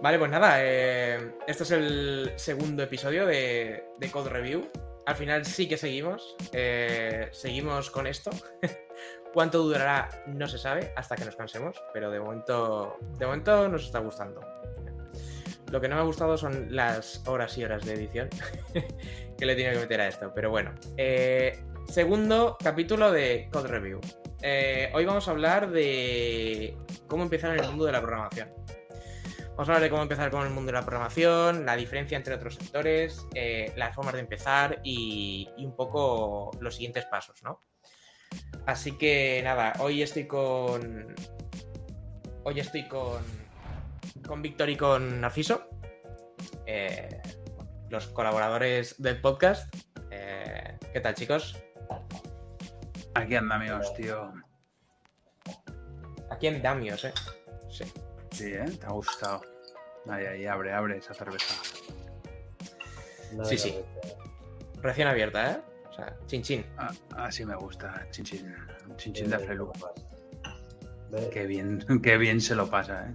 Vale, pues nada, eh, este es el segundo episodio de, de Code Review. Al final sí que seguimos, eh, seguimos con esto. Cuánto durará no se sabe hasta que nos cansemos, pero de momento, de momento nos está gustando. Lo que no me ha gustado son las horas y horas de edición que le tiene que meter a esto, pero bueno. Eh, segundo capítulo de Code Review. Eh, hoy vamos a hablar de cómo empezar en el mundo de la programación. Vamos a hablar de cómo empezar con el mundo de la programación, la diferencia entre otros sectores, eh, las formas de empezar y, y, un poco los siguientes pasos, ¿no? Así que nada, hoy estoy con. Hoy estoy con. Con Víctor y con Narciso. Eh, los colaboradores del podcast. Eh, ¿Qué tal, chicos? Aquí andamios, tío. Aquí andamios, eh. Sí. Sí, ¿eh? Te ha gustado. Ahí, ahí, abre, abre esa cerveza. Sí, sí. Recién abierta, ¿eh? O sea, chin chin. Ah, así me gusta, chin chin. Chin chin de Frelu. Qué bien, qué bien se lo pasa, ¿eh?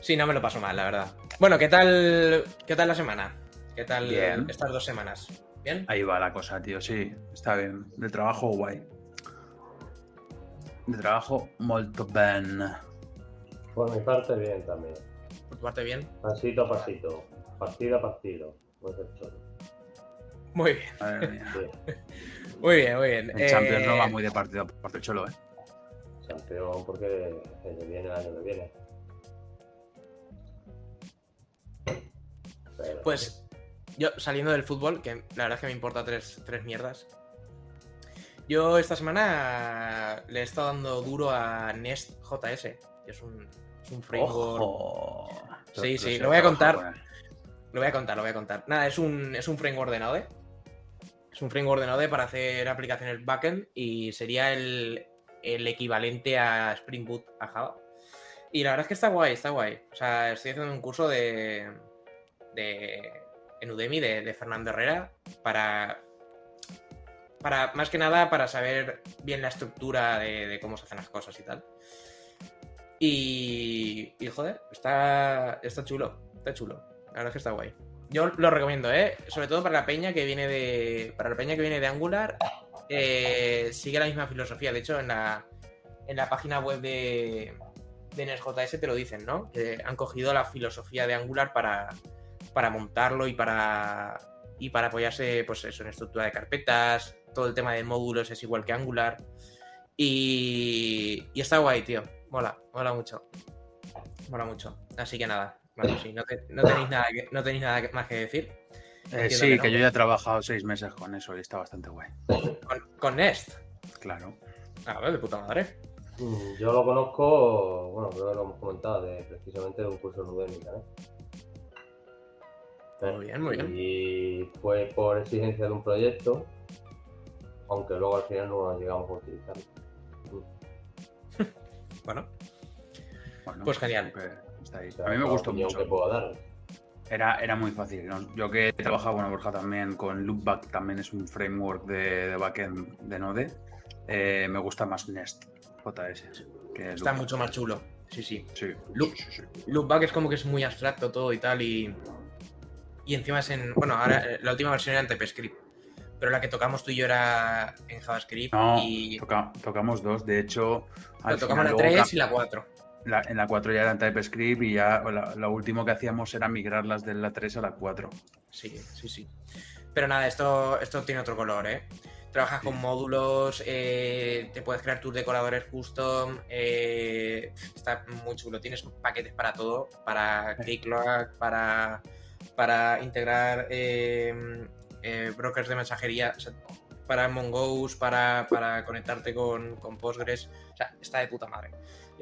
Sí, no me lo paso mal, la verdad. Bueno, ¿qué tal, qué tal la semana? ¿Qué tal Bien. estas dos semanas? ¿Bien? Ahí va la cosa, tío, sí, está bien. De trabajo guay. De trabajo molto ben. Por mi parte, bien también. Por tu parte, bien. Pasito a pasito, partido a partido. Pues. Muy bien, Madre mía. Sí, muy bien, muy bien. El Champions no Eh, va muy de partido a partido cholo, ¿eh? campeón porque el que viene el año que viene. Pero- Pues yo saliendo del fútbol, que la verdad es que me importa tres, tres mierdas. Yo esta semana le he estado dando duro a Nest JS, que es un, un framework. Ojo. Sí, sí, lo voy a contar. con él. Lo voy a contar, lo voy a contar. Nada, es un, es un framework de Node. Es un framework de Node para hacer aplicaciones backend y sería el, el equivalente a Spring Boot a Java. Y la verdad es que está guay, está guay. O sea, estoy haciendo un curso de, de en Udemy de, de Fernando Herrera para, para, más que nada, para saber bien la estructura de, de cómo se hacen las cosas y tal. Y, y joder, está, está chulo, está chulo. La verdad es que está guay. Yo lo recomiendo, ¿eh? Sobre todo para la peña que viene de. Para la peña que viene de Angular. eh, sigue la misma filosofía. De hecho, en la, en la página web de, de NestJS te lo dicen, ¿no? Que han cogido la filosofía de Angular para, para montarlo y para. Y para apoyarse, pues en estructura de carpetas. Todo el tema de módulos es igual que Angular. Y, y está guay, tío. Mola, mola mucho. Mola mucho. Así que nada. Bueno, sí, no, te- no tenéis nada que- no tenéis nada más que decir. Eh, sí, que no. que yo ya he trabajado seis meses con eso y está bastante guay. Con, con Nest. Claro. A ver, de puta madre. Mm, Yo lo conozco, bueno, creo que lo hemos comentado, de, precisamente de un curso en Udemy, ¿eh? Muy bien, muy bien. Y fue por exigencia de un proyecto, aunque luego al final no lo llegamos a utilizar. Bueno, Bueno, Pues genial. está ahí. A mí me gustó mucho. que puedo dar. Era, era muy fácil. ¿no? Yo que he trabajado, bueno, Borja también, con Loopback también es un framework de, de backend de Node. eh, me gusta más Nest JS. Que está Loopback. mucho más chulo. Sí, sí. Sí, Loop- sí, sí, sí. Loopback es como que es muy abstracto todo y tal. Y, y encima es en. Bueno, ahora eh, la última versión era en TypeScript. Pero la que tocamos tú y yo era en JavaScript. No, y toca- tocamos dos. De hecho, al tocamos final la luego 3 ca- y la 4. la- en la 4 ya era en TypeScript y ya la- lo último que hacíamos era migrarlas de la 3 a la 4. Sí, sí, sí. Pero nada, esto, esto tiene otro color, ¿eh? Trabajas Sí. con módulos, eh, te puedes crear tus decoradores custom, eh, está muy chulo. Tienes paquetes para todo, para ClickLock, para, para integrar eh, eh, brokers de mensajería, o sea, para Mongoose, para, para conectarte con, con Postgres. O sea, está de puta madre.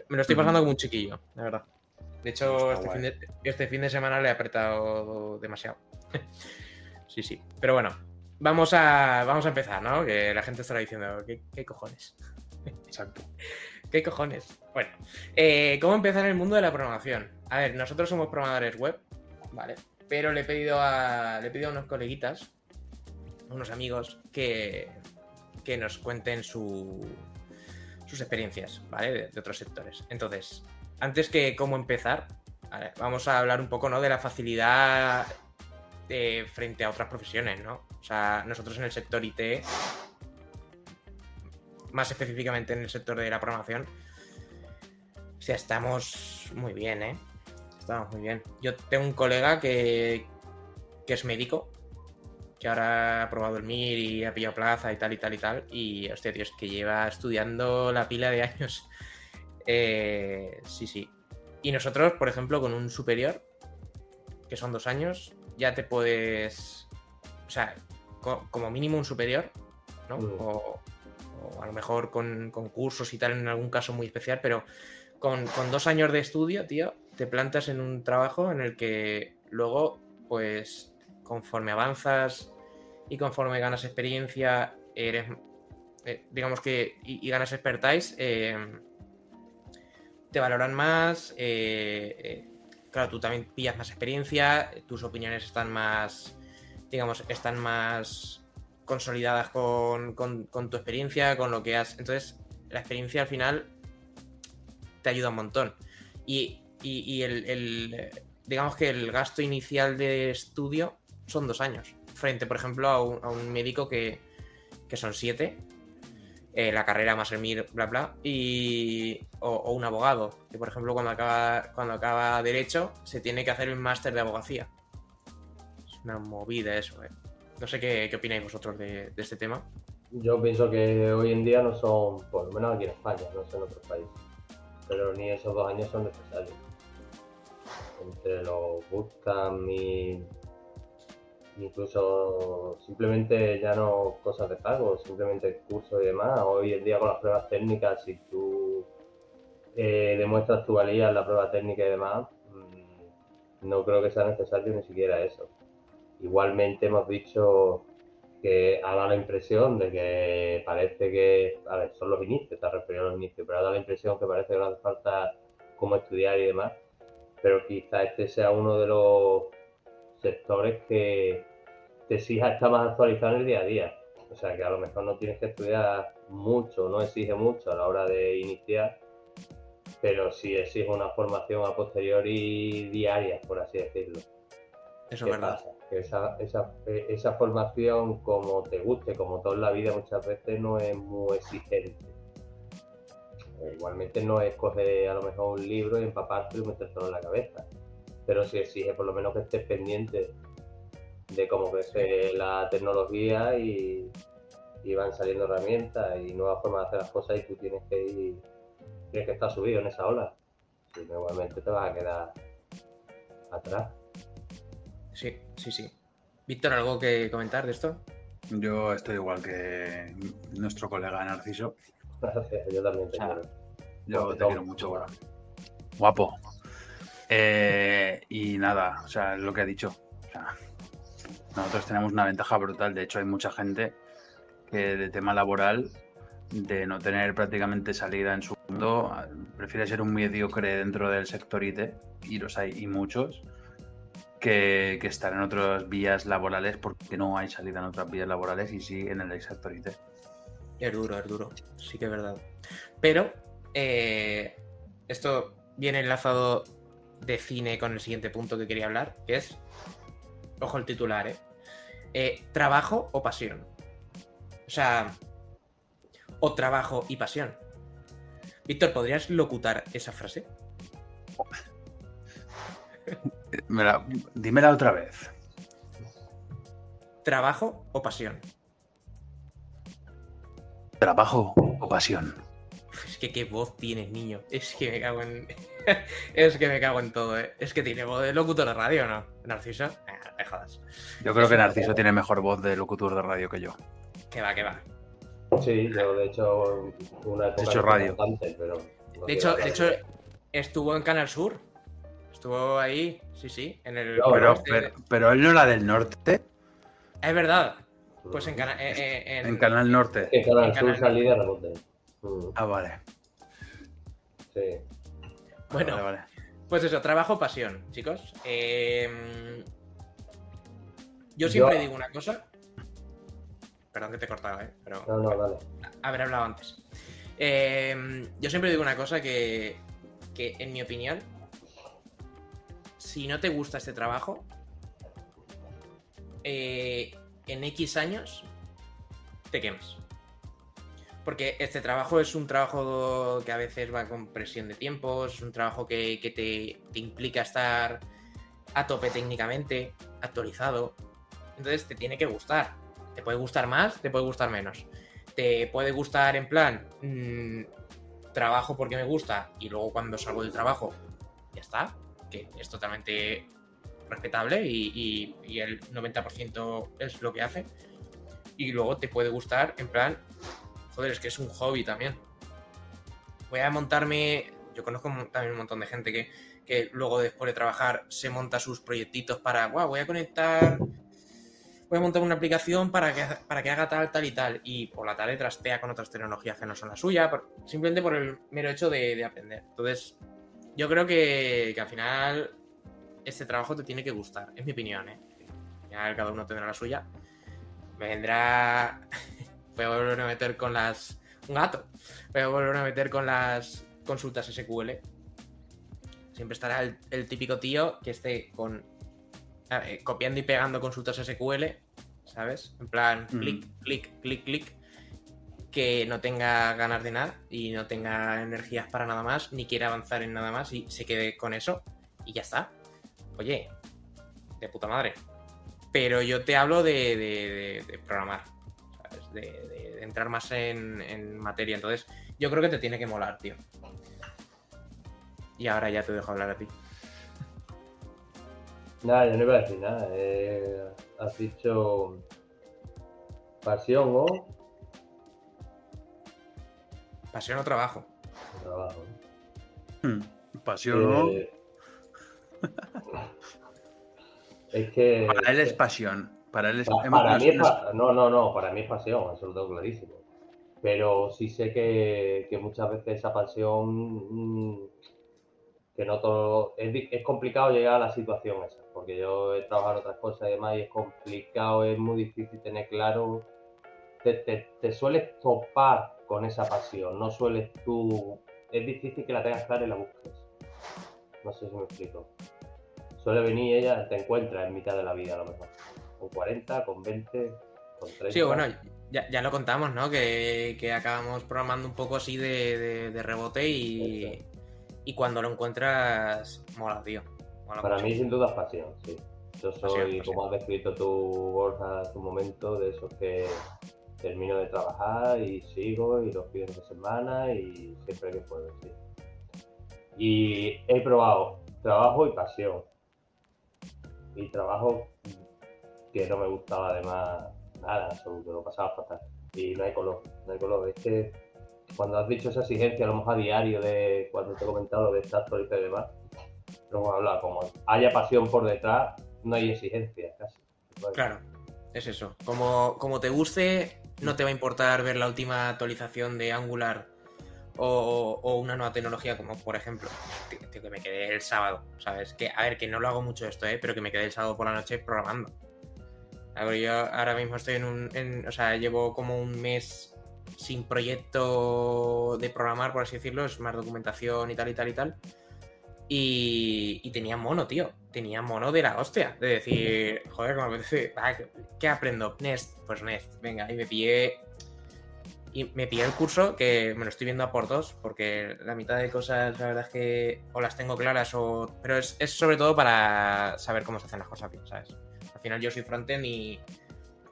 Me lo estoy pasando como un chiquillo, la verdad. De hecho, este guay. fin de, este fin de semana le he apretado demasiado. sí, sí. Pero bueno, vamos a, vamos a empezar, ¿no? Que la gente estará diciendo, ¿qué, qué cojones? Exacto. ¿Qué cojones? Bueno, eh, ¿cómo empezar en el mundo de la programación? A ver, nosotros somos programadores web, ¿vale? Pero le he pedido a, le he pedido a unos coleguitas, unos amigos, que, que nos cuenten su, sus experiencias, ¿vale? De, otros sectores. Entonces, antes que cómo empezar, vamos a hablar un poco, ¿no? De la facilidad eh, frente a otras profesiones, ¿no? O sea, nosotros en el sector IT, más específicamente en el sector de la programación, o sea, estamos muy bien, ¿eh? Estamos muy bien. Yo tengo un colega que, que es médico, que ahora ha aprobado el MIR y ha pillado plaza y tal y tal y tal. Y, hostia, tío, es que lleva estudiando la pila de años. Eh, sí, sí. Y nosotros, por ejemplo, con un superior, que son dos años, ya te puedes. O sea, co- como mínimo un superior, ¿no? Mm. O, o a lo mejor con, con cursos y tal en algún caso muy especial, pero con, con dos años de estudio, tío, te plantas en un trabajo en el que luego, pues, conforme avanzas y conforme ganas experiencia, eres. eh, digamos que. y, ganas expertise, eh, te valoran más. eh, claro, tú también pillas más experiencia, tus opiniones están más. digamos, están más consolidadas con, con- tu experiencia, con lo que has. Entonces, la experiencia al final te ayuda un montón. Y, y- el, digamos que el gasto inicial de estudio son dos años. Frente, por ejemplo, a un, a un médico que, que son siete. eh, la carrera más el MIR, bla, bla. Y, o, un abogado, que por ejemplo cuando acaba, cuando acaba Derecho se tiene que hacer el máster de abogacía. Es una movida eso, eh. No sé qué, qué opináis vosotros de, este tema. Yo pienso que hoy en día no son, por lo menos aquí en España, no sé en otros países, pero ni esos dos años son necesarios. Entre los bootcamp y incluso simplemente ya no cosas de pago, simplemente cursos y demás. Hoy en día con las pruebas técnicas, si tú eh, demuestras tu valía en la prueba técnica y demás, mm, no creo que sea necesario ni siquiera eso. Igualmente hemos dicho que ha dado la impresión de que parece que, a ver, son los inicios, te has referido a los inicios, pero ha dado la impresión que parece que no hace falta cómo estudiar y demás, pero quizá este sea uno de los sectores que te exija estar más actualizado en el día a día. O sea, que a lo mejor no tienes que estudiar mucho, no exige mucho a la hora de iniciar, pero sí exige una formación a posteriori diaria, por así decirlo. Eso ¿Qué es verdad. pasa? Que esa, esa, esa formación, como te guste, como todo en la vida, muchas veces no es muy exigente. Igualmente no es coger a lo mejor un libro y empaparte y metértelo en la cabeza. Pero sí exige por lo menos que estés pendiente de cómo crece la tecnología y, y van saliendo herramientas y nuevas formas de hacer las cosas y tú tienes que ir, tienes que estar subido en esa ola. Si no, igualmente te vas a quedar atrás. Sí, sí, sí. Víctor, ¿algo que comentar de esto? Yo estoy igual que nuestro colega Narciso. Gracias, yo también te quiero. Yo te quiero mucho. Guapo. Eh, y nada, o sea, lo que ha dicho. Nosotros tenemos una ventaja brutal. De hecho, hay mucha gente que de tema laboral, de no tener prácticamente salida en su mundo, prefiere ser un mediocre dentro del sector IT, y los hay, y muchos, que, que estar en otras vías laborales porque no hay salida en otras vías laborales y sí en el sector IT. Es duro, es duro. Sí que es verdad. Pero eh, esto viene enlazado de cine con el siguiente punto que quería hablar, que es, ojo el titular, ¿eh? Eh, trabajo o pasión. O sea, o trabajo y pasión. Víctor, ¿podrías locutar esa frase? La- dímela otra vez. ¿Trabajo o pasión? ¿Trabajo o pasión? Que qué voz tienes, niño. Es que me cago en. es que me cago en todo, ¿eh? Es que tiene voz de locutor de radio, ¿no? Narciso. Ah, me jodas. Yo creo que Narciso tiene mejor voz de locutor de radio que yo. Que va, que va. Sí, yo de hecho una época hecho no fui radio. pero no De hecho, de hecho, estuvo en Canal Sur. Estuvo ahí, sí, sí. En el. No, Pero, este- pero, pero él no era del norte, Es verdad. Pues en, Cana- eh, eh, en- en Canal Norte. En Canal Sur salí de rebote. Mm, Ah, vale. Sí. Bueno, Vale, vale. pues eso, trabajo, pasión, chicos. Eh, Yo siempre Yo- digo una cosa. Perdón que te he cortado, ¿eh? Pero No, no, dale. haber hablado antes. Eh, yo siempre digo una cosa que, que, en mi opinión, si no te gusta este trabajo, eh, en X años te quemas. Porque este trabajo es un trabajo que a veces va con presión de tiempos, es un trabajo que, que te, implica estar a tope técnicamente, actualizado. Entonces te tiene que gustar. Te puede gustar más, te puede gustar menos. Te puede gustar en plan, mm, trabajo porque me gusta y luego cuando salgo del trabajo, ya está. Que es totalmente respetable y, y- y el 90% es lo que hace. Y luego te puede gustar en plan, joder, es que es un hobby también. Voy a montarme, yo conozco también un montón de gente que, que luego después de trabajar se monta sus proyectitos para, guau, voy a conectar, voy a montar una aplicación para que, para que haga tal, tal y tal. Y por la tarde trastea con otras tecnologías que no son la suya, simplemente por el mero hecho de, de aprender. Entonces, yo creo que, que al final este trabajo te tiene que gustar, es mi opinión, ¿eh? Al final cada uno tendrá la suya. Me vendrá... Voy a volver a meter con las... Un gato. Voy a volver a meter con las consultas SQL. Siempre estará el, el típico tío que esté con copiando y pegando consultas SQL, ¿sabes? En plan, Mm. clic, clic, clic, clic. Que no tenga ganas de nada y no tenga energías para nada más, ni quiera avanzar en nada más y se quede con eso y ya está. Oye, de puta madre. Pero yo te hablo de, de- de- de programar. De, de- de entrar más en, en materia. Entonces, yo creo que te tiene que molar, tío. Y ahora ya te dejo hablar a ti. Nada, yo no iba a decir nada. eh, has dicho pasión o Pasión o trabajo. trabajo. Hmm. Pasión, ¿no? Eh, es que. Para él es pasión. Para él es. Pa- hemos- para mí es no, no, no, para mí es pasión, eso lo tengo clarísimo. Pero sí sé que, que muchas veces esa pasión, mm, que no todo, es, complicado llegar a la situación esa, porque yo he trabajado en otras cosas y demás y es complicado, es muy difícil tener claro, te, te, te sueles topar con esa pasión, no sueles tú, es difícil que la tengas clara y la busques. No sé si me explico. Suele venir ella, te encuentras en mitad de la vida a lo mejor con 40, con 20, con 30. Sí, bueno, ya, ya lo contamos, ¿no? Que, que acabamos programando un poco así de, de- de rebote y, y cuando lo encuentras, mola, tío. Mola Para mucho. mí sin duda es pasión, sí. Yo soy, Pasión, pasión. como has descrito tú, Borja, hace un momento, de esos que termino de trabajar y sigo y los fines de semana y siempre que puedo, sí. Y he probado trabajo y pasión. Y trabajo que no me gustaba además nada, absoluto, lo pasaba fatal. Y no hay color, no hay color. Es que cuando has dicho esa exigencia, lo mejor a diario de cuando te he comentado lo de estar y demás, lo hemos hablado, como haya pasión por detrás, no hay exigencia casi. Bueno, Claro, es eso. Como, como te guste, no te va a importar ver la última actualización de Angular o, o una nueva tecnología, como por ejemplo, tío, tío, que me quedé el sábado, ¿sabes? Que, a ver, que no lo hago mucho esto, ¿eh? Pero que me quedé el sábado por la noche programando. A ver, yo ahora mismo estoy en un. en- o sea, llevo como un mes sin proyecto de programar, por así decirlo, es más documentación y tal y tal y tal. Y, y tenía mono, tío. Tenía mono de la hostia. De decir, joder, como me apetece. ah, ¿qué- ¿Qué aprendo? Nest. Pues Nest. Venga, y me pillé. Y me pillé el curso que me lo estoy viendo a por dos, porque la mitad de cosas, la verdad es que o las tengo claras o. Pero es, es sobre todo para saber cómo se hacen las cosas bien, ¿sabes? Al final yo soy frontend y.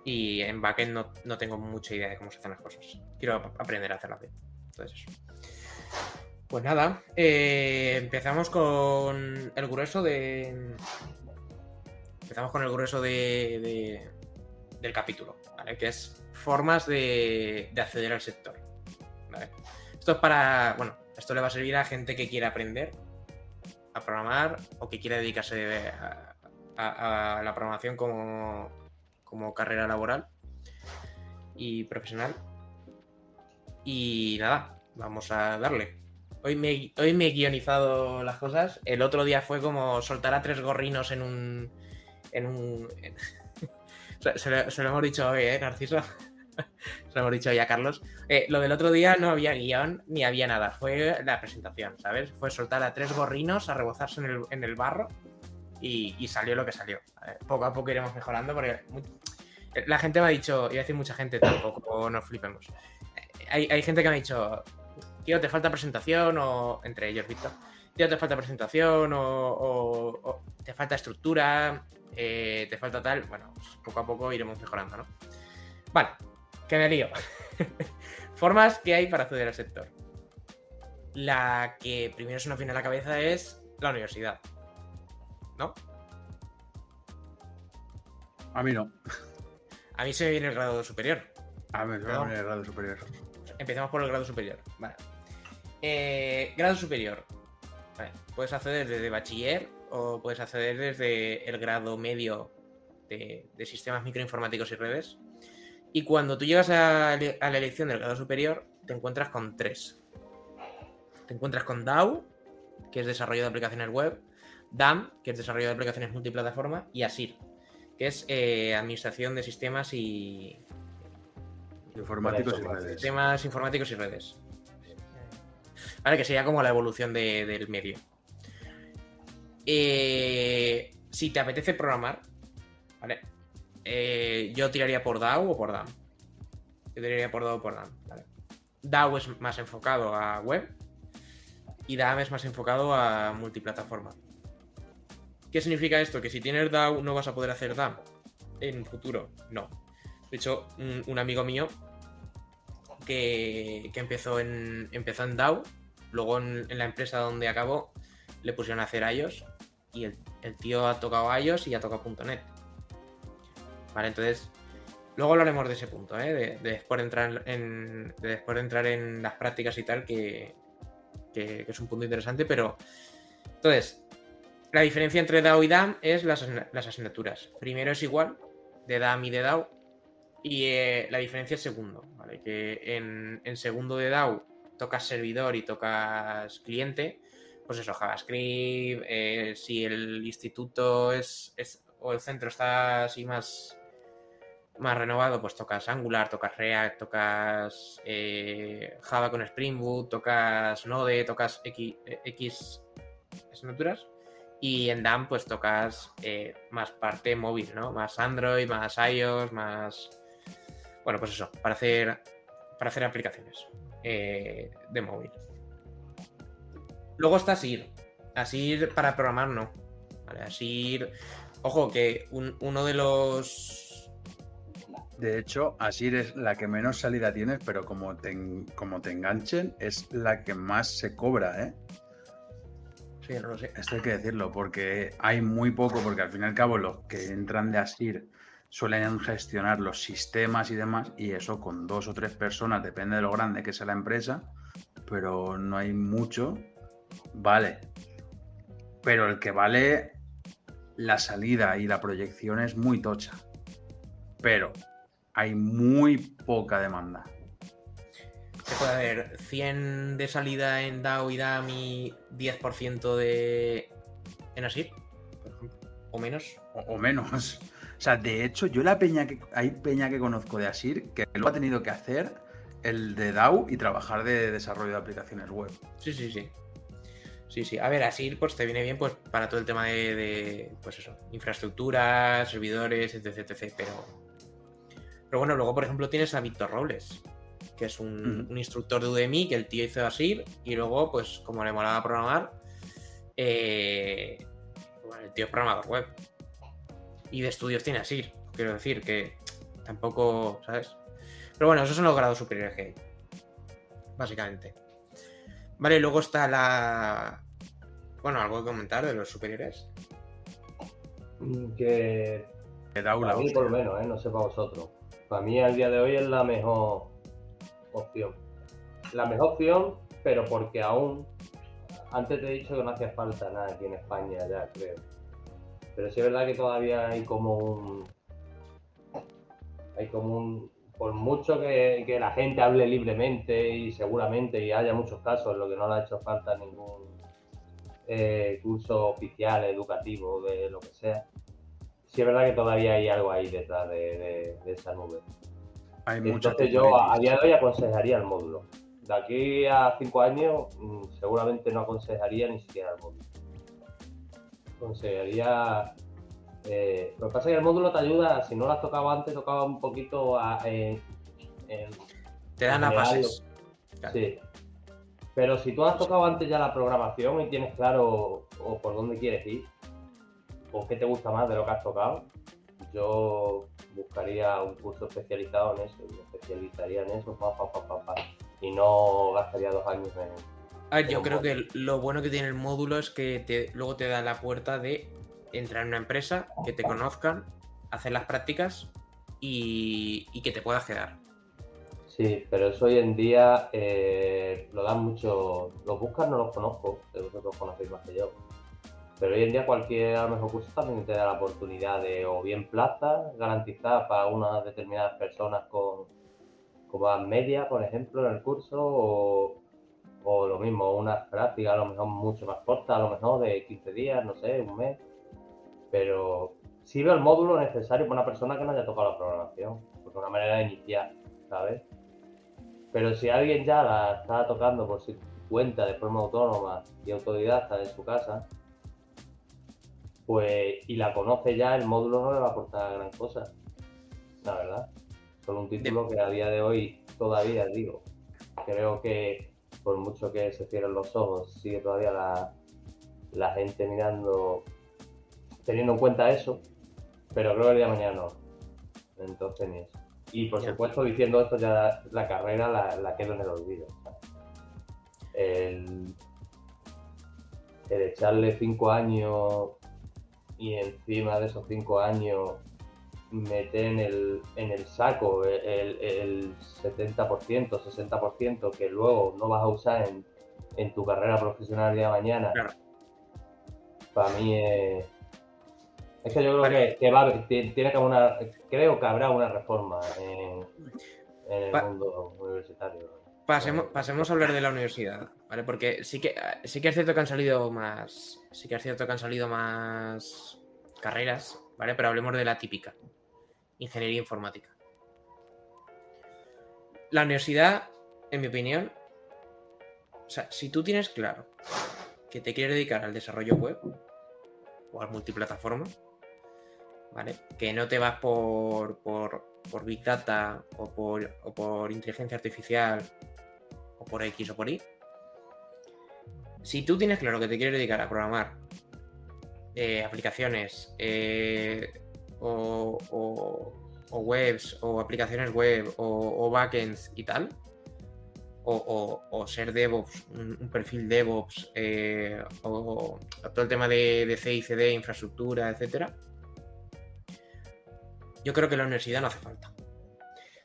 Y en backend no, no tengo mucha idea de cómo se hacen las cosas. Quiero ap- aprender a hacerlas bien. Entonces eso. Pues nada, eh, empezamos con el grueso de. Empezamos con el grueso de, de- del capítulo, ¿vale? Que es formas de, de acceder al sector. ¿vale? Esto es para. Bueno, esto le va a servir a gente que quiera aprender a programar o que quiera dedicarse a, a- la programación como, como carrera laboral y profesional. Y nada, vamos a darle. Hoy me, hoy me he guionizado las cosas. El otro día fue como soltar a tres gorrinos en un. En un. en- se, se lo, se lo hemos dicho hoy, ¿eh, Narciso? se lo hemos dicho hoy a Carlos. Eh, lo del otro día no había guion ni había nada. Fue la presentación, ¿sabes? Fue soltar a tres gorrinos a rebozarse en el, en el barro y, salió lo que salió. poco a poco iremos mejorando porque la gente me ha dicho, y a decir mucha gente, tampoco nos flipemos. Hay, hay gente que me ha dicho, tío, te falta presentación, o entre ellos, Víctor, tío, te falta presentación, o, te falta estructura, eh, te falta tal. Bueno, pues poco a poco iremos mejorando, ¿no? Vale, que me lío. Formas que hay para acceder al sector. La que primero se nos viene a la cabeza es la universidad. ¿No? A mí no. A mí se me viene el grado superior. A mí me viene el grado superior. Empezamos por el grado superior. Vale. Eh, grado superior. Puedes acceder desde bachiller o puedes acceder desde el grado medio de, sistemas microinformáticos y redes. Y cuando tú llegas a, la elección del grado superior, te encuentras con tres. Te encuentras con DAO, que es desarrollo de aplicaciones web, DAM, que es desarrollo de aplicaciones multiplataforma, y ASIR, que es eh, administración de sistemas y. Informáticos y redes. Sistemas informáticos y redes. Vale, que sería como la evolución del medio. Eh, si te apetece programar, ¿vale? Eh, yo tiraría por DAO o por DAM. Yo tiraría por DAO o por DAM, ¿vale? DAO es más enfocado a web y DAM es más enfocado a multiplataforma. ¿Qué significa esto? Que si tienes DAO no vas a poder hacer DAM en futuro. No. De hecho, un, amigo mío que, empezó, en, empezó en DAO, luego en, la empresa donde acabó, le pusieron a hacer iOS y el, tío ha tocado iOS y ha tocado .NET. Vale, entonces, luego hablaremos de ese punto, ¿eh? de, después de entrar en, después de entrar en las prácticas y tal, que, que es un punto interesante, pero entonces, la diferencia entre DAO y DAM es las, asignaturas. Primero es igual, de DAM y de DAO, y eh, la diferencia es segundo, ¿vale? Que en, segundo de DAO tocas servidor y tocas cliente, pues eso, JavaScript, eh, si el instituto es, o el centro está así más, más renovado, pues tocas Angular, tocas React, tocas eh, Java con Spring Boot, tocas Node, tocas X asignaturas. Y en DAM pues tocas eh, más parte móvil, ¿no? Más Android, más iOS, más... Bueno, pues eso, para hacer, para hacer aplicaciones eh, de móvil. Luego está Asir. Asir para programar no. Vale, Asir... Ojo, que uno de los... De hecho, Asir es la que menos salida tienes, pero como te, como te enganchen, es la que más se cobra, ¿eh? Esto hay que decirlo, porque hay muy poco, porque al fin y al cabo los que entran de Asir suelen gestionar los sistemas y demás, y eso con dos o tres personas, depende de lo grande que sea la empresa, pero no hay mucho, vale. Pero el que vale la salida y la proyección es muy tocha. Pero hay muy poca demanda puede haber 100 de salida en DAO y DAM y 10% de en ASIR, por ejemplo, o menos. O, menos. O sea, de hecho, yo la peña que hay peña que conozco de Asir que lo ha tenido que hacer el de DAO y trabajar de desarrollo de aplicaciones web. Sí, sí, sí. Sí, sí. A ver, Asir pues te viene bien pues para todo el tema de, pues eso, infraestructura, servidores, etc, etc, pero pero bueno, luego por ejemplo tienes a Víctor Robles, que es un, instructor de Udemy que el tío hizo así y luego, pues como le molaba programar, eh, bueno, el tío es programador web. Y de estudios tiene así, quiero decir que tampoco, ¿sabes? Pero bueno, esos son los grados superiores que hay, básicamente. Vale, luego está la... Bueno, algo que comentar de los superiores. Que... Que da para mí por lo menos, ¿eh? no sé para vosotros. Para mí al día de hoy es la mejor opción. La mejor opción, pero porque aún, antes te he dicho que no hacía falta nada aquí en España ya, creo. Pero sí es verdad que todavía hay como un... Hay como un... Por mucho que, la gente hable libremente y seguramente y haya muchos casos en los que no le ha hecho falta ningún eh, curso oficial, educativo, de lo que sea, sí es verdad que todavía hay algo ahí detrás de esa nube. Entonces yo a, día de hoy aconsejaría el módulo. De aquí a cinco años mm, seguramente no aconsejaría ni siquiera el módulo. Conseguiría. eh, lo que pasa es que el módulo te ayuda, si no lo has tocado antes, tocaba un poquito a, Te dan las bases. Claro. Sí. Pero si tú has tocado antes ya la programación y tienes claro o por dónde quieres ir, o qué te gusta más de lo que has tocado, yo buscaría un curso especializado en eso, me especializaría en eso, pa, pa, pa, pa, pa, y no gastaría dos años en... A ver, yo creo que lo bueno que tiene el módulo es que te, luego te da la puerta de entrar en una empresa, que te conozcan, hacer las prácticas y, y que te puedas quedar. Sí, pero eso hoy en día eh, lo dan mucho. Los buscas no los conozco, vosotros conocéis más que yo. Pero hoy en día cualquier a lo mejor curso también te da la oportunidad de o bien plaza garantizada para unas determinadas personas con, con más media, por ejemplo, en el curso, o, o lo mismo, unas prácticas a lo mejor mucho más cortas, a lo mejor de 15 días, no sé, un mes. Pero veo el módulo necesario para una persona que no haya tocado la programación, porque es una manera de iniciar, ¿sabes? Pero si alguien ya la está tocando por su cuenta de forma autónoma y autodidacta en su casa, pues y la conoce ya, el módulo no le va a aportar gran cosa. La verdad. Solo un título que a día de hoy todavía digo. Creo que por mucho que se cierren los ojos, sigue todavía la, la gente mirando, teniendo en cuenta eso, pero creo que el día de mañana no. Entonces ni eso. Y por Ya. supuesto, diciendo esto, ya la carrera la, la quedo en el olvido. El, el echarle cinco años y encima de esos cinco años meter en el, en el saco el, el 70%, 60% que luego no vas a usar en, en tu carrera profesional de mañana, Claro. para mí es... Es que yo creo Vale. que, que va, tiene que haber una, creo que habrá una reforma en, en el mundo universitario. Pasemos, pasemos a hablar de la universidad, ¿vale? Porque sí que, sí que es cierto que han salido más. Sí que es cierto que han salido más carreras, ¿vale? Pero hablemos de la típica. Ingeniería informática. La universidad, en mi opinión. O sea, si tú tienes claro que te quieres dedicar al desarrollo web o al multiplataforma, ¿vale? Que no te vas por, por, por Big Data o por, o por inteligencia artificial o por X o por Y. Si tú tienes claro que te quieres dedicar a programar eh, aplicaciones eh, o, webs o aplicaciones web o, backends y tal, o, ser DevOps, un, perfil DevOps, eh, o, todo el tema de, de CICD, infraestructura, etcétera, yo creo que la universidad no hace falta.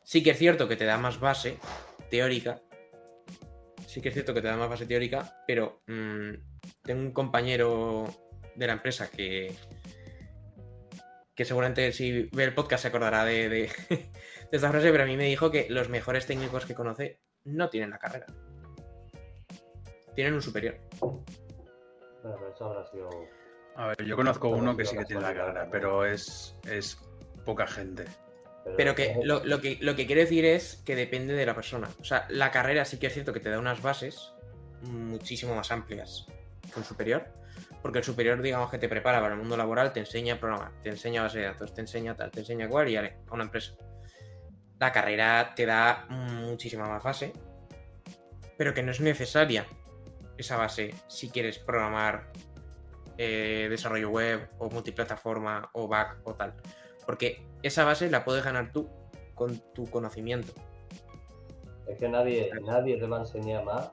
Sí que es cierto que te da más base teórica. Sí que es cierto que te da más base teórica, pero mm, tengo un compañero de la empresa que, que seguramente si ve el podcast se acordará de, de- de esta frase, pero a mí me dijo que los mejores técnicos que conoce no tienen la carrera. Tienen un superior. Bueno, pero eso habrá sido... A ver, yo conozco uno que sí que tiene la carrera, pero es, es poca gente. Pero que lo, lo que lo que quiere decir es que depende de la persona. O sea, la carrera sí que es cierto que te da unas bases muchísimo más amplias que un superior. Porque el superior, digamos que te prepara para el mundo laboral, te enseña a programar, te enseña base de datos, te enseña tal, te enseña cual y a una empresa. La carrera te da muchísima más base, pero que no es necesaria esa base si quieres programar eh, desarrollo web o multiplataforma o back o tal. Porque esa base la puedes ganar tú con tu conocimiento. Es que nadie, nadie te va a enseñar más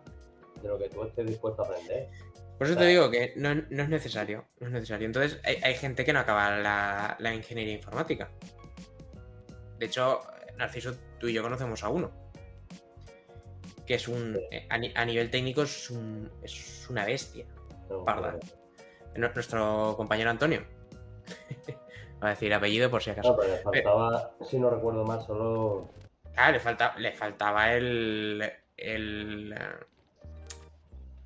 de lo que tú estés dispuesto a aprender. Por eso te digo que no, no es necesario. No es necesario. Entonces, hay, hay gente que no acaba la, la ingeniería informática. De hecho, Narciso, tú y yo conocemos a uno. Que es un. A, ni- a nivel técnico es, un- es una bestia. No, Parda. Nuestro compañero Antonio. A decir apellido por si acaso. No, pero le faltaba, si no recuerdo mal, solo Ah, le, falta, le faltaba el. el. eh,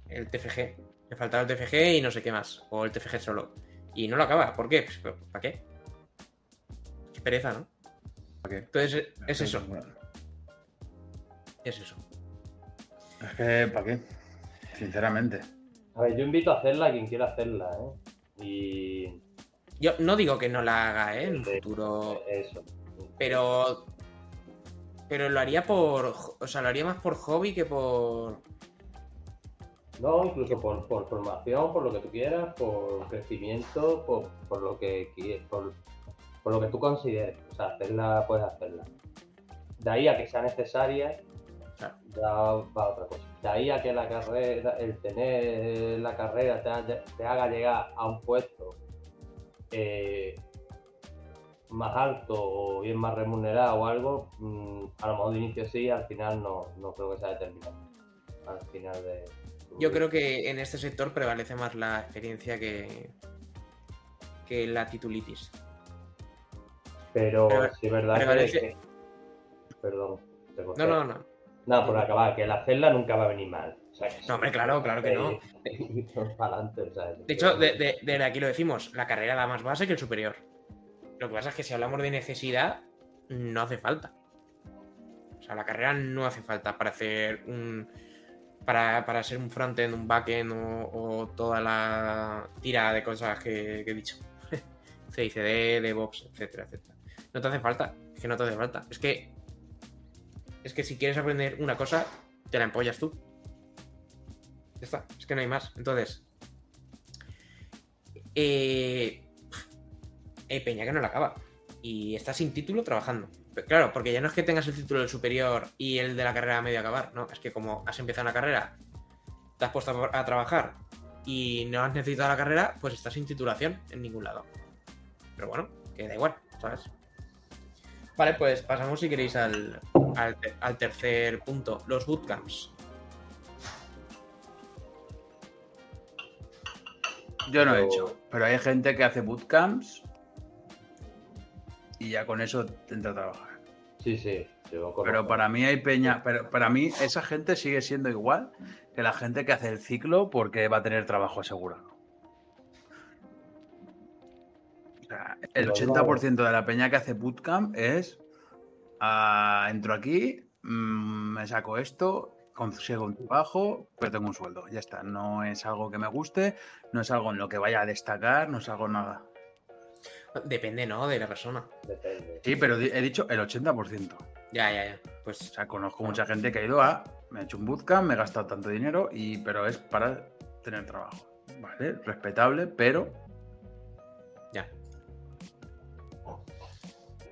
el TFG. Le faltaba el TFG y no sé qué más. O el TFG solo. Y no lo acaba. ¿Por qué? Pues, ¿Para qué? Qué pereza, ¿no? ¿Para qué? Entonces, es eso. Es eso. Es que, ¿para qué? Sinceramente. A ver, yo invito a hacerla a quien quiera hacerla, ¿eh? Y Yo no digo que no la haga, ¿eh? En Sí. futuro. eso. Pero. Pero lo haría por. O sea, lo haría más por hobby que por. No, incluso por, por formación, por lo que tú quieras, por crecimiento, por, por lo que quieres, por, por lo que tú consideres. O sea, hacerla, puedes hacerla. De ahí a que sea necesaria, Claro. ya va otra cosa. De ahí a que la carrera, el tener la carrera te haga llegar a un puesto eh, más alto o bien más remunerado o algo, mm, a lo mejor de inicio sí, al final no, no creo que sea determinante. Al final de. Yo creo que en este sector prevalece más la experiencia que. que la titulitis. Pero Pero- sí es verdad que, Perdón. te. No, no, no. Nada, por acabar, que el hacerla nunca va a venir mal. No, hombre, claro, claro que no. sea, De hecho, de, de- desde aquí lo decimos, la carrera da más base que el superior. Lo que pasa es que si hablamos de necesidad, no hace falta. O sea, la carrera no hace falta para hacer un. Para, para ser un frontend, un backend o, o toda la tira de cosas que, que he dicho. CICD, DevOps, etcétera, etcétera. No te hace falta. Es que no te hace falta. Es que. Es que si quieres aprender una cosa, te la empollas tú. Ya está. Es que no hay más. Entonces. Eh, hay peña que no la acaba. Y está sin título trabajando. Claro, porque ya no es que tengas el título del superior y el de la carrera a medio acabar, no, es que como has empezado una carrera, te has puesto a, trabajar y no has necesitado la carrera, pues estás sin titulación en ningún lado. Pero bueno, que da igual, ¿sabes? Vale, pues pasamos si queréis al, al tercer punto, los bootcamps. Yo no he hecho, pero hay gente que hace bootcamps y ya con eso entra a trabajar. Sí, sí. Pero para mí hay peña, pero para mí esa gente sigue siendo igual que la gente que hace el ciclo porque va a tener trabajo asegurado. O sea, el Pero 80% de la peña que hace bootcamp es ah, entro aquí, mm, me saco esto, consigo un trabajo, pero tengo un sueldo. Ya está. No es algo que me guste, no es algo en lo que vaya a destacar, no es algo nada. Depende, ¿no? De la persona. Depende. Sí, pero he dicho el 80%. Ya, ya, ya. O Pues sea, conozco mucha gente que ha ido a, me ha hecho un bootcamp, me he gastado tanto dinero, y, pero es para tener trabajo. Vale, respetable, pero ya.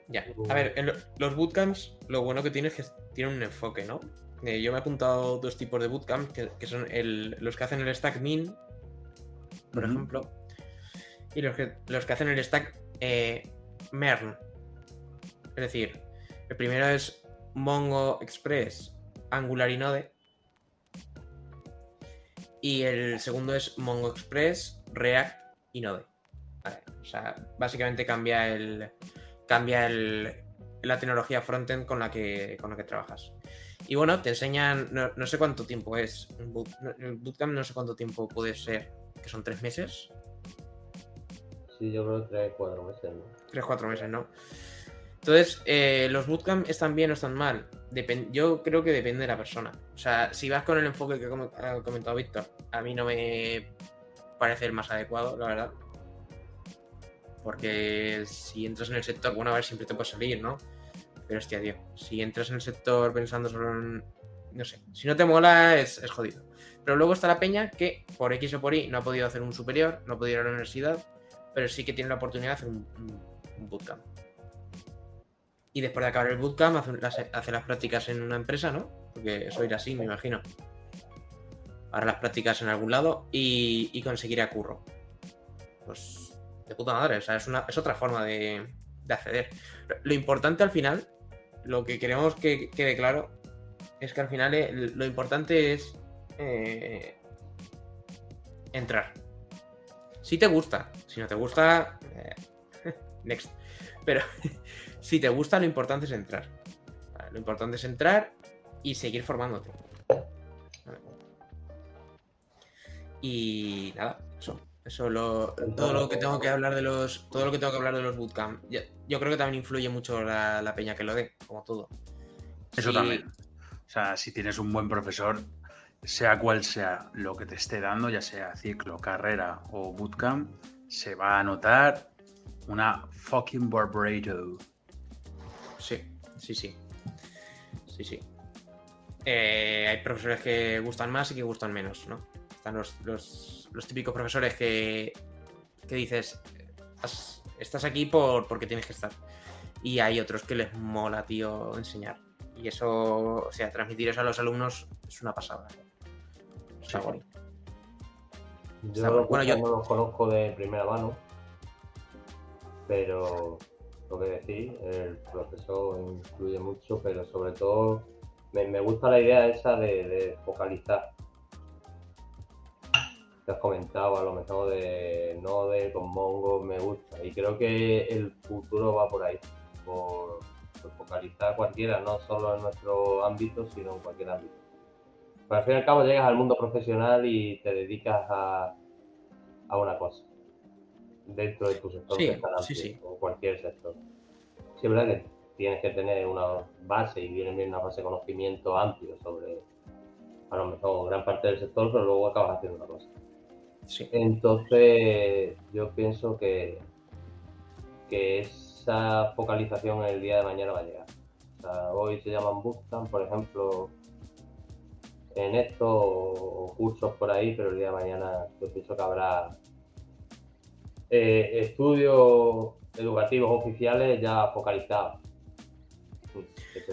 Ya. A ver, en lo- los bootcamps, lo bueno que tiene es que tienen un enfoque, ¿no? Eh, yo me he apuntado dos tipos de bootcamps, que, que son el- los que hacen el stack min, por ejemplo, y los que, los que hacen el stack eh, mern. Es decir, el primero es Mongo Express, Angular y Node. Y el segundo es Mongo Express, React y Node. Vale, O sea, básicamente cambia el. cambia el, la tecnología frontend con la que. con la que trabajas. Y bueno, te enseñan. No, no sé cuánto tiempo es. boot- el bootcamp no sé cuánto tiempo puede ser. Que son tres meses. Sí, yo creo que tres, cuatro meses, ¿no? Tres, cuatro meses, ¿no? Entonces, eh, los bootcamp están bien o están mal. Yo creo que depende de la persona. O sea, si vas con el enfoque que ha comentado Víctor, a mí no me parece el más adecuado, la verdad. Porque si entras en el sector, bueno, a ver, siempre te puedes salir, ¿no? Pero hostia, tío, si entras en el sector pensando solo en. No sé, si no te mola, es, es jodido. Pero luego está la peña que, por X o por Y, no ha podido hacer un superior, no ha podido ir a la universidad, pero sí que tiene la oportunidad de hacer un, bootcamp. Y después de acabar el bootcamp, hace las, las prácticas en una empresa, ¿no? Porque eso irá así, me imagino. Hará las prácticas en algún lado y, y conseguirá curro. Pues de puta madre, o sea, es, una, es otra forma de, de acceder. Lo importante al final, lo que queremos que quede claro, es que al final eh, lo importante es eh, entrar. Si te gusta, si no te gusta, eh, next. Pero si te gusta, lo importante es entrar. Lo importante es entrar y seguir formándote. Y nada, eso. Eso lo, todo lo que tengo que hablar de los. Todo lo que tengo que hablar de los bootcamp. Yo, yo creo que también influye mucho la, la peña que lo dé, como todo. eso Sí, también. O sea, si tienes un buen profesor, sea cual sea lo que te esté dando, ya sea ciclo, carrera o bootcamp, se va a notar una fucking barbaridad. Sí, sí, sí. Sí, sí. Eh, hay profesores que gustan más y que gustan menos, ¿no? Están los, los- los típicos profesores que, que dices, "Has- estás aquí por, porque tienes que estar. Y hay otros que les mola, tío, enseñar. Y eso, o sea, transmitir eso a los alumnos es una pasada. Está Sí. Yo Está bueno, yo- no los conozco de primera mano, pero lo que decís, el profesor influye mucho, pero sobre todo me, me gusta la idea esa de, de focalizar. Que has comentado, a lo mejor de Node con Mongo, me gusta. Y creo que el futuro va por ahí, por, por focalizar cualquiera, no solo en nuestro ámbito, sino en cualquier ámbito. Pero al fin y al cabo llegas al mundo profesional y te dedicas a, a una cosa dentro de tu sector Sí, sí, sí. o cualquier sector. Sí, es verdad que tienes que tener una base y viene bien una base de conocimiento amplio sobre a lo mejor gran parte del sector, pero luego acabas haciendo una cosa. Sí. Entonces, yo pienso que, que esa focalización el día de mañana va a llegar. O sea, hoy se llaman bootcamp, por ejemplo, en esto o, o cursos por ahí, pero el día de mañana yo pienso que habrá eh, estudios educativos oficiales ya focalizados.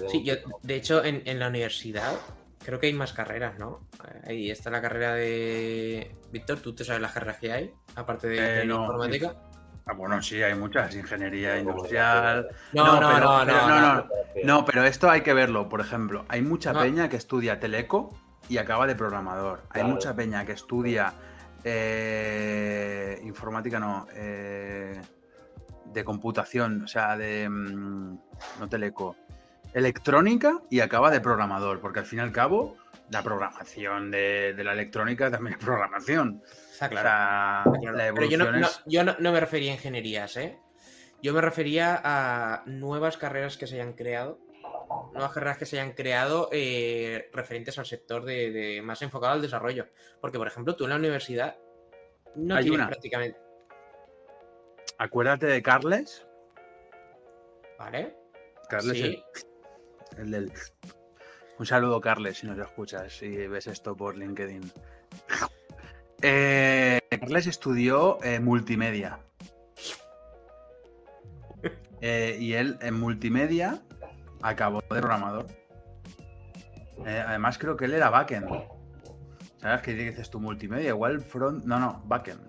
Sí, yo, de hecho, en, en la universidad creo que hay más carreras, ¿no? Eh, Ahí está la carrera de. Víctor, ¿tú te sabes las carreras que hay? Aparte de Eh, no. informática. Ah, bueno, sí, hay muchas. Ingeniería industrial. No, No, no, pero- no, pero no, no, no. pero esto hay que verlo. Por ejemplo, hay mucha No. peña que estudia teleco y acaba de programador. Hay mucha peña que estudia eh, informática, no, eh, de computación, o sea, de mm, no teleco, electrónica y acaba de programador, porque al fin y al cabo la programación de, de la electrónica también es programación. Está O claro. sea, está claro. la Pero yo, no, no- yo no, no me refería a ingenierías, ¿eh? Yo me refería a nuevas carreras que se hayan creado. Nuevas carreras que se hayan creado eh, referentes al sector de, de- más enfocado al desarrollo. Porque, por ejemplo, tú en la universidad no Hay tienes una. prácticamente. Acuérdate de Carles. ¿Vale? Carles Sí. el, el. Un saludo, Carles, si nos escuchas, si ves esto por LinkedIn. Eh, Carles estudió eh, multimedia. Eh, y él en multimedia acabó de programador. Además, creo que él era backend. ¿Sabes qué dices tú? Multimedia, igual front. No, no, backend.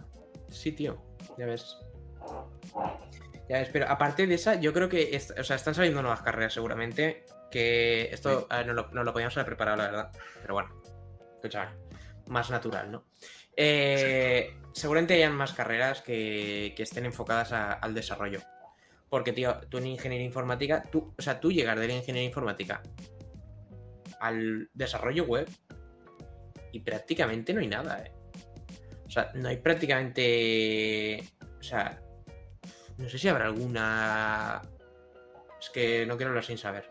Sí, tío, ya ves. Ya ves, pero aparte de esa, yo creo que o sea, están saliendo nuevas carreras seguramente. Que esto Sí. no, lo, no lo podíamos haber preparado, la verdad. Pero bueno, más natural, ¿no? Eh, seguramente hayan más carreras que, que estén enfocadas a- al desarrollo. Porque, tío, tú en ingeniería informática, tú, o sea, tú llegar de la ingeniería informática al desarrollo web y prácticamente no hay nada, ¿eh? O sea, no hay prácticamente. O sea, no sé si habrá alguna. Es que no quiero hablar sin saber.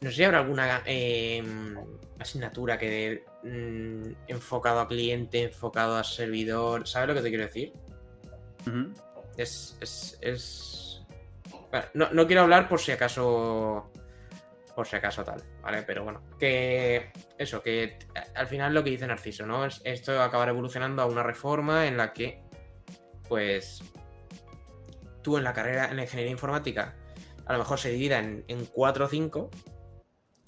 No sé si habrá alguna eh, asignatura que de, mm, enfocado a cliente, enfocado a servidor. ¿Sabes lo que te quiero decir? Es. es, es... Bueno, no, no quiero hablar por si acaso. Por si acaso tal, ¿vale? Pero bueno, que eso, que al final lo que dice Narciso, ¿no? Es esto acabará evolucionando a una reforma en la que, pues, tú en la carrera, en la ingeniería informática, a lo mejor se divida en, en 4 o 5,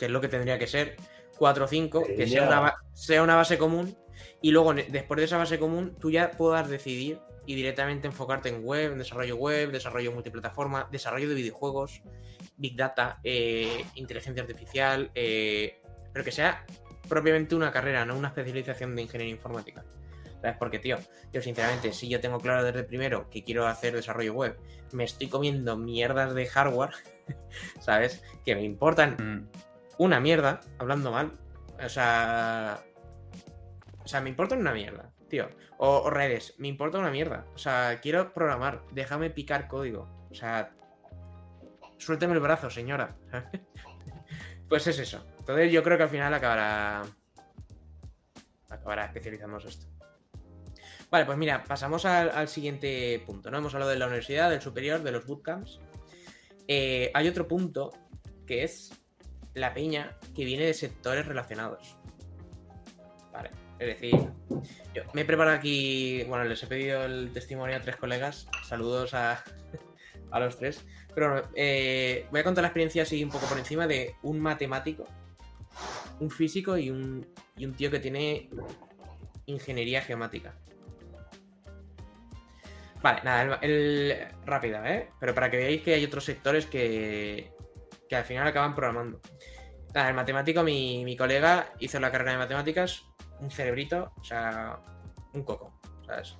que es lo que tendría que ser, 4 o 5, que sea una, sea una base común, y luego después de esa base común, tú ya puedas decidir y directamente enfocarte en web, en desarrollo web, desarrollo multiplataforma, desarrollo de videojuegos, big data, eh, inteligencia artificial, eh, pero que sea propiamente una carrera, no una especialización de ingeniería informática. ¿Sabes? Porque, tío, yo sinceramente, si yo tengo claro desde primero que quiero hacer desarrollo web, me estoy comiendo mierdas de hardware, ¿sabes? Que me importan Mm. Una mierda, hablando mal. O sea. O sea, me importa una mierda, tío. O, redes, me importa una mierda. O sea, quiero programar, déjame picar código. O sea. Suélteme el brazo, señora. pues es eso. Entonces yo creo que al final acabará. Acabará especializándose esto. Vale, pues mira, pasamos al, al siguiente punto, ¿no? Hemos hablado de la universidad, del superior, de los bootcamps. Eh, hay otro punto que es la peña que viene de sectores relacionados. Vale, es decir, yo me he preparado aquí, bueno, les he pedido el testimonio a tres colegas, saludos a, a los tres, pero bueno, eh, voy a contar la experiencia así un poco por encima de un matemático, un físico y un, y un tío que tiene ingeniería geomática. Vale, nada, el, el- rápida, ¿eh? Pero para que veáis que hay otros sectores que, que al final acaban programando. El matemático, mi, mi colega, hizo la carrera de matemáticas, un cerebrito, o sea, un coco, ¿sabes?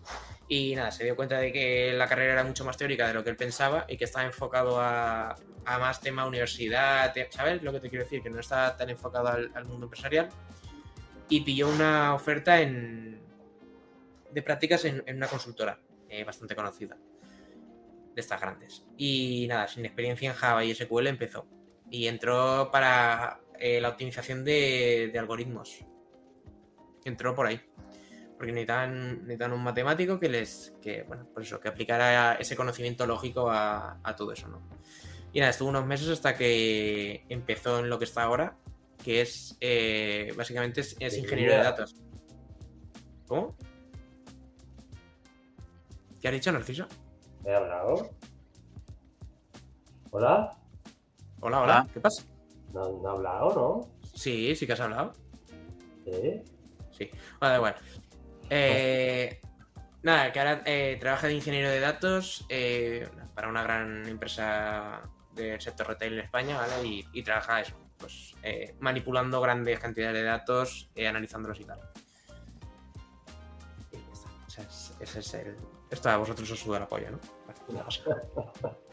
Y nada, se dio cuenta de que la carrera era mucho más teórica de lo que él pensaba y que estaba enfocado a, a más tema universidad, ¿sabes lo que te quiero decir? Que no está tan enfocado al, al mundo empresarial. Y pilló una oferta en, de prácticas en, en una consultora eh, bastante conocida, de estas grandes. Y nada, sin experiencia en Java y SQL empezó. Y entró para eh, la optimización de, de algoritmos. Entró por ahí. Porque necesitaban, necesitaban un matemático que les. que, bueno, pues eso, que aplicara ese conocimiento lógico a, a todo eso, ¿no? Y nada, estuvo unos meses hasta que empezó en lo que está ahora, que es eh, básicamente es, es ingeniero de datos. ¿Cómo? ¿Qué has dicho, Narciso? ¿He hablado? ¿Hola? Hola, hola, Hola. ¿qué pasa? ¿No, no he hablado, no? Sí, sí que has hablado. ¿Sí? Sí, bueno, da igual. Eh, nada, que ahora eh, trabaja de ingeniero de datos eh, para una gran empresa del sector retail en España, ¿vale? Y, y trabaja eso, pues eh, manipulando grandes cantidades de datos, eh, analizándolos y tal. Y ya está. Es- ese es el. Esto a vosotros os suda la polla, ¿no? Vale,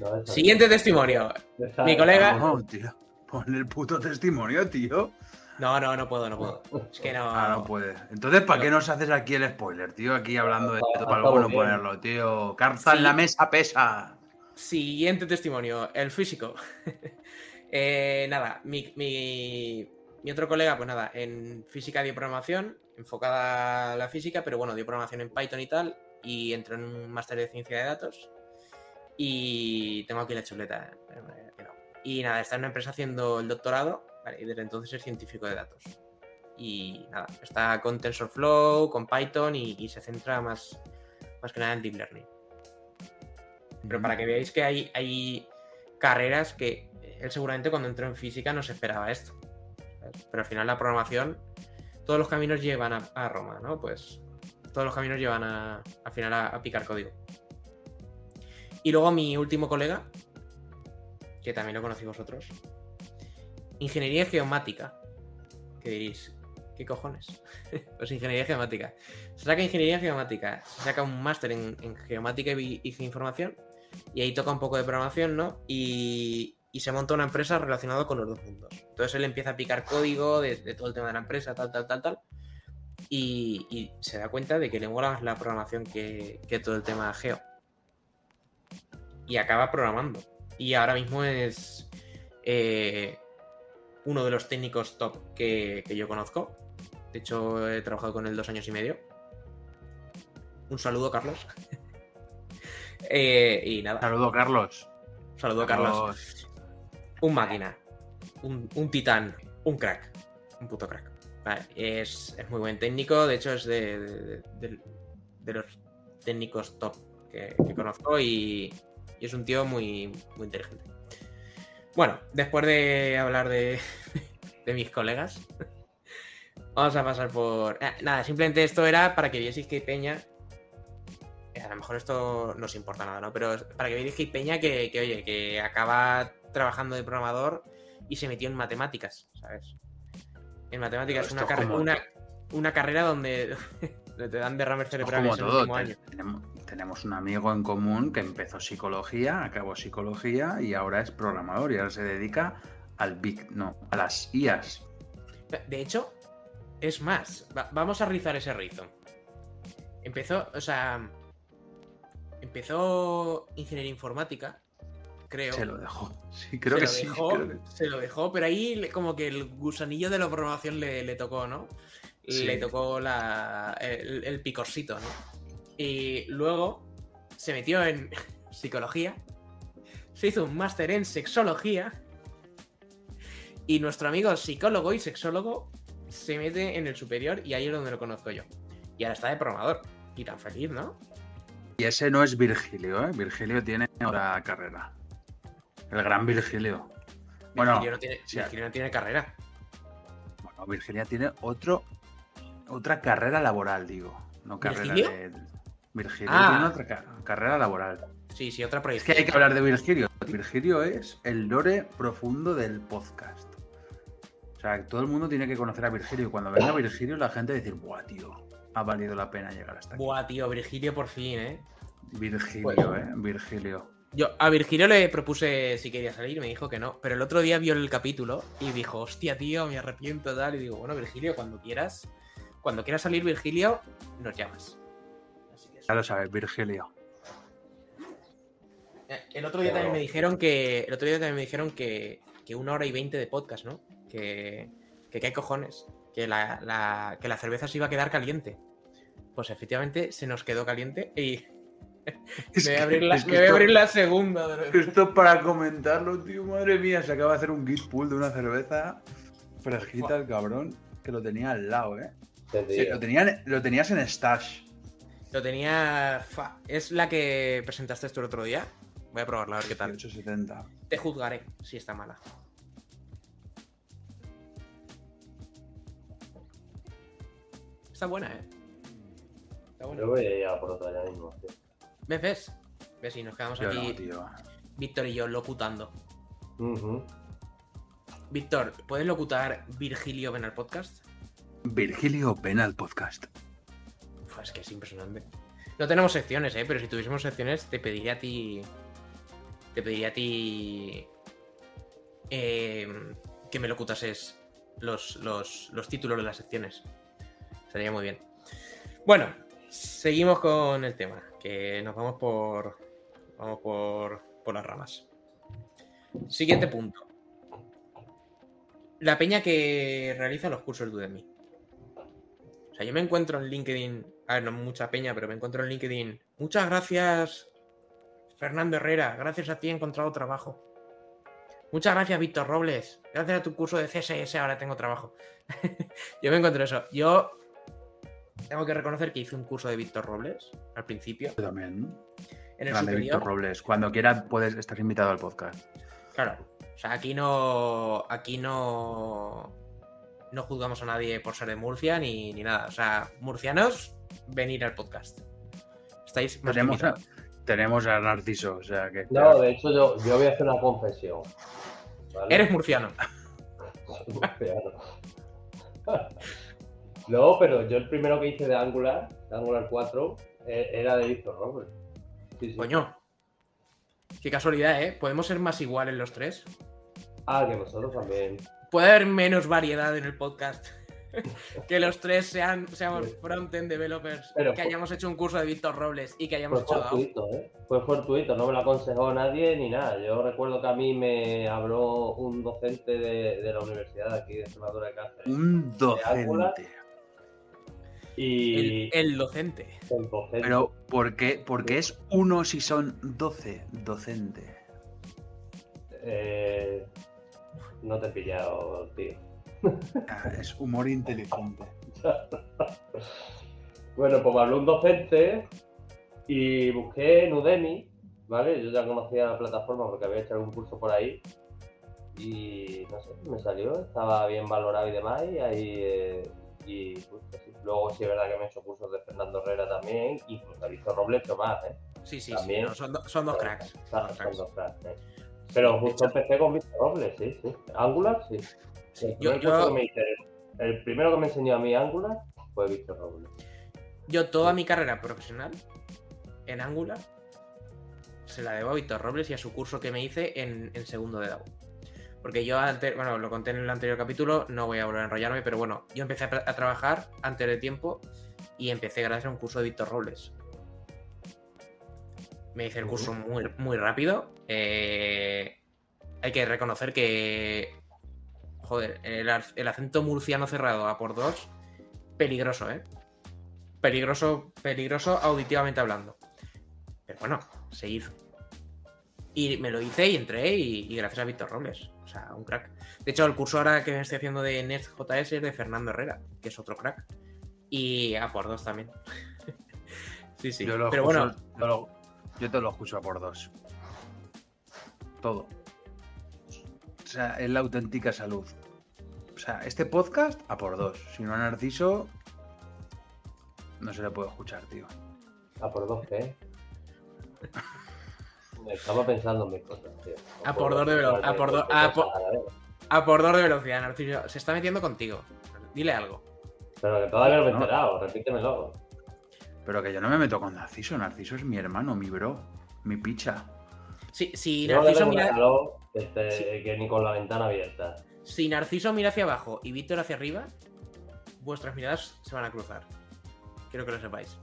No, Siguiente testimonio. Esa- mi colega- No, tío. Pon el puto testimonio, tío. No, no, no puedo, no puedo. Es que no. Ah, no puede. Entonces, ¿para qué nos haces aquí el spoiler, tío? Aquí hablando de esto, para luego no ponerlo, tío. Carta en la mesa pesa. Siguiente testimonio, el físico. Eh, nada, mi, mi- mi otro colega, pues nada, en física dio programación, enfocada a la física, pero bueno, dio programación en Python y tal, y entró en un máster de ciencia de datos. Y tengo aquí la chuleta. quedado. Y nada, está en una empresa haciendo el doctorado, vale, y desde entonces es científico de datos. Y nada, está con TensorFlow, con Python y, y se centra más, más que nada en Deep Learning. Pero para que veáis que hay, hay carreras que él seguramente cuando entró en física no se esperaba esto. ¿sabes? Pero al final la programación, todos los caminos llevan a, a Roma, ¿no? Pues todos los caminos llevan a, al final a, a picar código. Y luego mi último colega, que también lo conocéis vosotros, ingeniería geomática. ¿Qué diréis? ¿Qué cojones? pues ingeniería geomática. Se saca ingeniería geomática, se saca un máster en, en geomática y, información, y ahí toca un poco de programación, ¿no? Y, y se monta una empresa relacionada con los dos mundos. Entonces él empieza a picar código de, de todo el tema de la empresa, tal, tal, tal, tal. Y, y se da cuenta de que le mola más la programación que, que todo el tema geo. Y acaba programando. Y ahora mismo es eh, uno de los técnicos top que, que yo conozco. De hecho, he trabajado con él dos años y medio. Un saludo, Carlos. Eh, y nada, Saludo, Carlos. saludo, Carlos. Un máquina, un, un titán, un crack, un puto crack. Vale, es, es muy buen técnico, de hecho es de, de- de- de los técnicos top que, que conozco y, y es un tío muy, muy inteligente. Bueno, después de hablar de, de mis colegas, vamos a pasar por... eh, nada, simplemente esto era para que vieseis que Peña... A lo mejor esto no os importa nada, ¿no? Pero para que veáis que Peña que, que, oye, que acaba trabajando de programador y se metió en matemáticas, ¿sabes? En matemáticas es una, esto es carre- como- una, una carrera donde te dan derrames cerebrales en el último año. Tenemos, tenemos un amigo en común que empezó psicología, acabó psicología y ahora es programador y ahora se dedica al Big, no, a las IAS. De hecho, es más, va- vamos a rizar ese rizo. Empezó, o sea, empezó ingeniería informática, creo. Se lo dejó. Sí, creo se que lo sí. dejó, creo que- Se lo dejó, pero ahí como que el gusanillo de la programación le, le tocó, ¿no? Sí. le tocó la, el, el picorcito, ¿no? Y luego se metió en psicología, se hizo un máster en sexología y nuestro amigo psicólogo y sexólogo se mete en el superior y ahí es donde lo conozco yo. Y ahora está de programador. Y tan feliz, ¿no? Y ese no es Virgilio, ¿eh? Virgilio tiene otra carrera. El gran Virgilio. Bueno, Virgilio no tiene, sí. Virgilio no tiene carrera. bueno, Virgilia tiene otro, otra carrera laboral, digo. No carrera ¿Virgilio? de. Virgilio Ah. tiene otra ca- carrera laboral. Sí, sí, otra Es proyección. que hay que hablar de Virgilio. Virgilio es el lore profundo del podcast. O sea, todo el mundo tiene que conocer a Virgilio. Y cuando venga Virgilio, la gente va a decir, buah, tío, ha valido la pena llegar hasta aquí. Buah, tío, Virgilio por fin, ¿eh? Virgilio, Bueno. eh. Virgilio. Yo a Virgilio le propuse si quería salir y me dijo que no. Pero el otro día vio el capítulo y dijo, hostia, tío, me arrepiento tal. Y digo, bueno, Virgilio, cuando quieras, cuando quieras salir, Virgilio, nos llamas. Ya lo sabes, Virgilio. Eh, El otro día también me dijeron que. El otro día también me dijeron que, que una hora y veinte de podcast, ¿no? Que, que qué hay cojones. Que la, la- que la cerveza se iba a quedar caliente. Pues efectivamente se nos quedó caliente y Es me voy a que- abrir la, es que me voy a abrir la segunda. Esto para comentarlo, tío, madre mía, se acaba de hacer un git pool de una cerveza fresquita el cabrón, que lo tenía al lado, ¿eh? Sí, lo, tenían- lo tenías en stash. Lo tenía. fa- ¿Es la que presentaste tú el otro día? Voy a probarla a ver qué tal. 870. Te juzgaré si está mala. Está buena, ¿eh? Está buena. Yo voy a ir a por otra ya mismo. tío. ¿Ves? ¿Ves? ¿Ves? Y nos quedamos Yo aquí, no. Víctor y yo, locutando. Víctor, ¿puedes locutar Virgilio ven al podcast? Virgilio Penal Podcast. Es que es impresionante. No tenemos secciones, ¿eh? Pero si tuviésemos secciones, te pediría a ti. Te pediría a ti. eh, que me locutases los, los, los títulos de las secciones. Sería muy bien. Bueno, seguimos con el tema. Que nos vamos por. Vamos por, por las ramas. Siguiente punto. La peña que realiza los cursos de Udemy. Sea, yo me encuentro en LinkedIn, a ver, no mucha peña, pero me encuentro en LinkedIn. Muchas gracias, Fernando Herrera. Gracias a ti he encontrado trabajo. Muchas gracias, Víctor Robles. Gracias a tu curso de CSS ahora tengo trabajo. yo me encuentro eso. Yo tengo que reconocer que hice un curso de Víctor Robles al principio. Yo también. En el Grande. Víctor Robles. Cuando quieras puedes estar invitado al podcast. Claro. O sea, aquí no. Aquí no. No juzgamos a nadie por ser de Murcia ni, ni nada. O sea, murcianos, venir al podcast. Estáis más Tenemos a, tenemos a Narciso, o sea que. No, de hecho yo, yo voy a hacer una confesión. ¿vale? Eres murciano. No, pero yo el primero que hice de Angular, de Angular 4, eh, era de Víctor Robles. Sí, sí. Coño. Qué casualidad, ¿eh? Podemos ser más iguales los tres. Ah, que vosotros también. Puede haber menos variedad en el podcast. que los tres sean, seamos frontend developers. Pero que fue- hayamos hecho un curso de Víctor Robles y que hayamos Fue hecho DAO. fortuito, ¿eh? Fue fortuito, no me lo aconsejó nadie ni nada. Yo recuerdo que a mí me habló un docente de, de la universidad de aquí de Extremadura de Cáceres. Un docente. Y El, el docente. el docente. Pero, ¿por qué? Porque es uno si son 12. Docente. eh, no te he pillado, tío. Ah, Es humor inteligente. Bueno, pues me habló un docente y busqué en Udemy, ¿vale? Yo ya conocía la plataforma porque había hecho algún curso por ahí. Y no sé, me salió, estaba bien valorado y demás. Y ahí. eh, y pues, así. luego sí es verdad que me he hecho cursos de Fernando Herrera también, incluso he visto Robles hecho más, ¿eh? Sí, sí, sí. No, son, do- son dos cracks. Son Son dos cracks. dos cracks, ¿eh? Pero justo empecé con Víctor Robles, sí, sí. Angular, sí. Yo, yo- me hice- el primero que me enseñó a mí Angular fue Víctor Robles. Yo toda mi carrera profesional en Angular se la debo a Víctor Robles y a su curso que me hice en, en segundo de DAO. Porque yo antes, bueno, lo conté en el anterior capítulo, no voy a volver a enrollarme, pero bueno, yo empecé a, a trabajar antes de tiempo y empecé gracias a un curso de Víctor Robles. Me hice el curso muy, muy rápido. eh, hay que reconocer que, joder, el, acento murciano cerrado a por dos peligroso, ¿eh? Peligroso, peligroso auditivamente hablando. Pero bueno, se hizo. Y me lo hice y entré y, y gracias a Víctor Robles. O sea, un crack. De hecho, el curso ahora que me estoy haciendo de NestJS es de Fernando Herrera, que es otro crack. Y a por dos también. sí, sí. Pero bueno, yo te lo escucho a por dos. Todo. O sea, es la auténtica salud. O sea, este podcast a por dos. Si no a Narciso, no se le puede escuchar, tío. ¿A por dos qué? Estaba pensando en mis cosas, tío. A por dos de velo- a por dos- a por- a por dos de velocidad, Narciso. Se está metiendo contigo. Dile algo. Pero que todavía no me he enterado, repítemelo. Pero que yo no me meto con Narciso. Narciso es mi hermano, mi bro, mi picha. Si, si Narciso mira, calor este, que ni con la ventana abierta. si Narciso mira hacia abajo y Víctor hacia arriba, vuestras miradas se van a cruzar. Quiero que lo sepáis.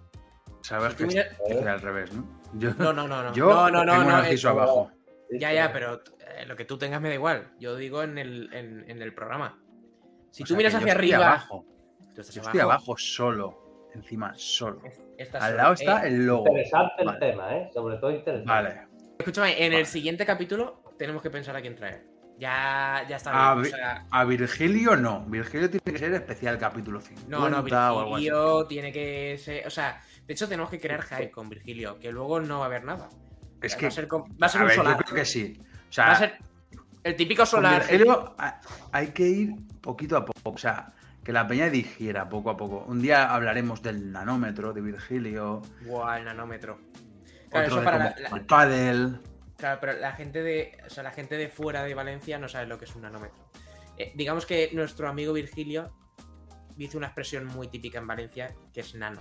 Sabes Si que mira- es al revés, ¿no? Yo, No, no, no, no. yo no, no, no, tengo no, Narciso es- abajo. Ya, ya, pero eh, lo que tú tengas me da igual. Yo digo en el, en, en el programa. Si O tú sea, miras hacia estoy arriba. abajo. Tú estás Yo estoy abajo solo. Encima, solo. Al lado está Eh, el logo. Interesante el tema, ¿eh? Sobre todo interesante. Vale. Escúchame, en el siguiente capítulo tenemos que pensar a quién traer. Ya, ya está bien. o sea, A Virgilio no. Virgilio tiene que ser especial capítulo 50 no, no. Virgilio tiene que ser. O sea, de hecho, tenemos que crear hype con Virgilio, que luego no va a haber nada. Es va que, a ser, va a ser a un ver, yo solar. creo que sí. O Va sea, a ser el típico con solar. Virgilio a- hay que ir poquito a poco. O sea, que la peña digiera poco a poco. Un día hablaremos del nanómetro de Virgilio. Buah, el nanómetro. Claro, otro eso para la- la- al pádel. Claro, pero la gente de. O sea, la gente de fuera de Valencia no sabe lo que es un nanómetro. Eh, digamos que nuestro amigo Virgilio dice una expresión muy típica en Valencia que es nano.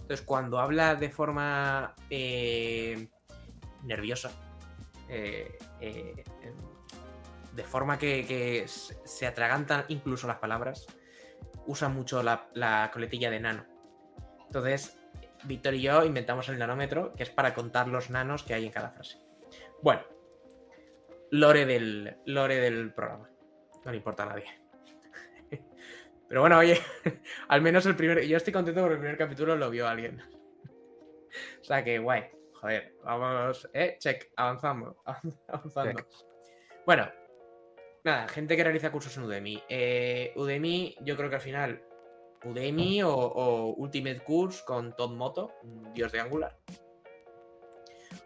Entonces, cuando habla de forma eh, nerviosa, eh, de forma que, se atragantan incluso las palabras, usa mucho la, la coletilla de nano. Entonces, Víctor y yo inventamos el nanómetro, que es para contar los nanos que hay en cada frase. Bueno, lore del, lore del programa. No le importa a nadie. Pero bueno, oye, al menos el primer. Yo estoy contento porque el primer capítulo lo vio alguien. O sea que guay. Joder, vamos. Eh, check, avanzamos. avanzando. Check. Bueno, nada, gente que realiza cursos en Udemy. Eh, Udemy, yo creo que al final. Udemy o, o Ultimate Course con Todd Moto, un dios de Angular.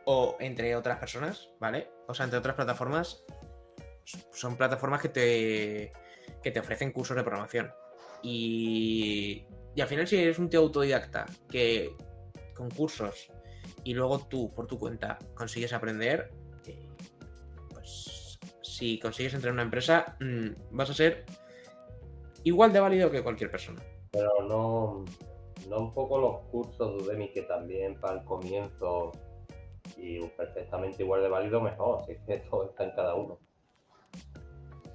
O entre otras personas, ¿vale? O sea, entre otras plataformas. Son plataformas que te, que te ofrecen cursos de programación. Y, y al final, si eres un tío autodidacta que con cursos y luego tú, por tu cuenta, consigues aprender, si consigues entrar en una empresa, mm, vas a ser igual de válido que cualquier persona. Pero no, no un poco los cursos de Udemy que también para el comienzo y perfectamente igual de válido mejor, si es que todo está en cada uno.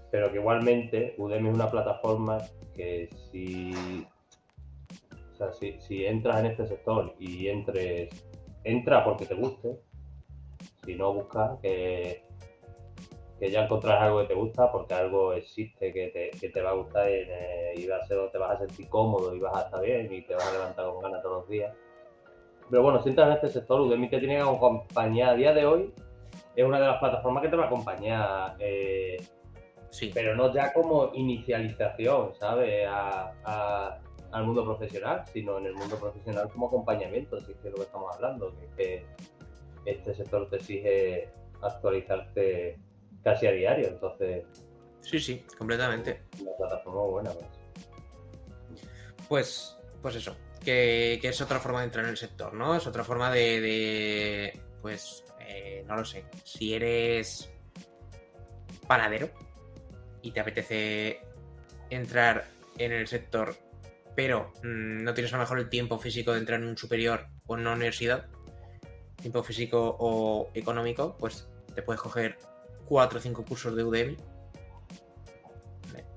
Pero que igualmente Udemy es una plataforma que si, o sea, si, si entras en este sector y entres, entra porque te guste, si no busca que, que ya encontrarás algo que te gusta porque algo existe que te, que te va a gustar y, eh, y va a ser, te vas a sentir cómodo y vas a estar bien y te vas a levantar con ganas todos los días. Pero bueno, si entras en este sector, Udemy te tiene que acompañar a día de hoy. Es una de las plataformas que te va a acompañar, eh, Sí. pero no ya como inicialización, ¿sabes? A- a- al mundo profesional, sino en el mundo profesional como acompañamiento, si es que es lo que estamos hablando, que este sector te exige actualizarte casi a diario, entonces Sí, sí, completamente. una plataforma buena. pues. Pues, pues eso, que, que es otra forma de entrar en el sector, ¿no? Es otra forma de, de, pues, eh, no lo sé, si eres panadero y te apetece entrar en el sector, pero mm, no tienes a lo mejor el tiempo físico de entrar en un superior o en una universidad, tiempo físico o económico, pues te puedes coger cuatro o cinco cursos de Udemy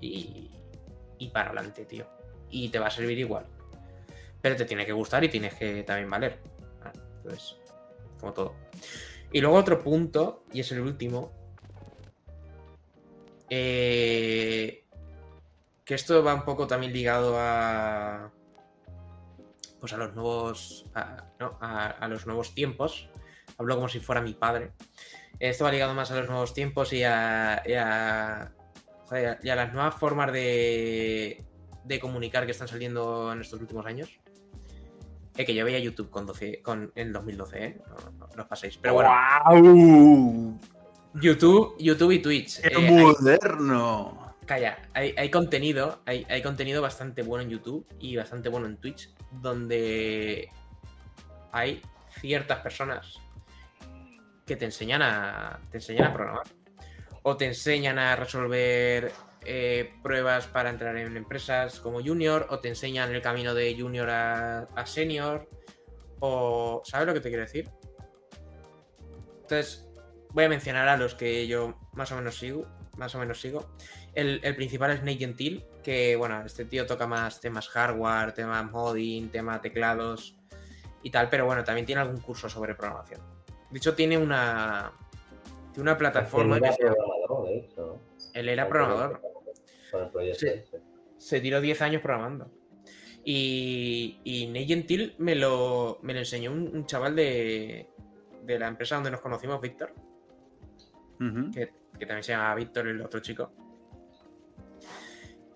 y, y para adelante, tío. Y te va a servir igual. Pero te tiene que gustar y tienes que también valer. Ah, Entonces, como todo. Y luego otro punto, y es el último. eh, que esto va un poco también ligado a, pues a los nuevos, a los nuevos tiempos. Hablo como si fuera mi padre. Esto va ligado más a los nuevos tiempos y a, y a, y a las nuevas formas de, de comunicar que están saliendo en estos últimos años. Eh, que yo veía YouTube con 12, con, en 2012, ¿eh? No, no- no os paséis. Pero bueno, ¡Guau! YouTube, YouTube y Twitch. ¡Qué eh, hay- moderno! Calla, hay, hay contenido, hay, hay contenido bastante bueno en YouTube y bastante bueno en Twitch, donde hay ciertas personas que te enseñan a, te enseñan a programar. O te enseñan a resolver eh, pruebas para entrar en empresas como junior, o te enseñan el camino de junior a, senior, o... ¿Sabes lo que te quiero decir? Entonces, voy a mencionar a los que yo más o menos sigo. Más o menos sigo. El, principal es Nate que bueno, este tío toca más temas hardware, temas modding, temas teclados y tal, pero bueno, también tiene algún curso sobre programación. De hecho, tiene una, tiene una plataforma Él era programador, de hecho. Él era programador. Con el proyecto. Se tiró 10 años programando. Y, y Gentil me lo, me lo enseñó un, un chaval de, de la empresa donde nos conocimos, Víctor, que, que también se llama Víctor, el otro chico.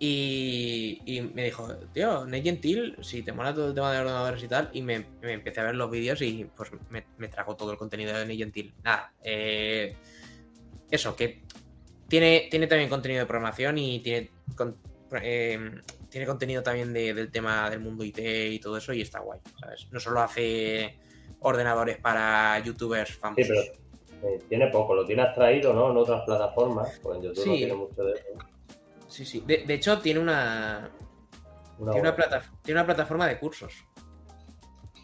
Y, y me dijo, tío, Nate Gentil, si te mola todo el tema de ordenadores y tal, y me, me empecé a ver los vídeos y pues me, me trago todo el contenido de Nate Gentil. Nada, eh, eso, que tiene, tiene también contenido de programación y tiene, con- eh, tiene contenido también de- del tema del mundo IT y todo eso y está guay, ¿sabes? No solo hace ordenadores para youtubers famosos. Sí, pero eh, tiene poco, lo tiene extraído, ¿no? En otras plataformas, pues en YouTube no tiene mucho de eso. Sí, sí. De, de hecho, tiene una, Una tiene, una hora. plata- tiene una plataforma de cursos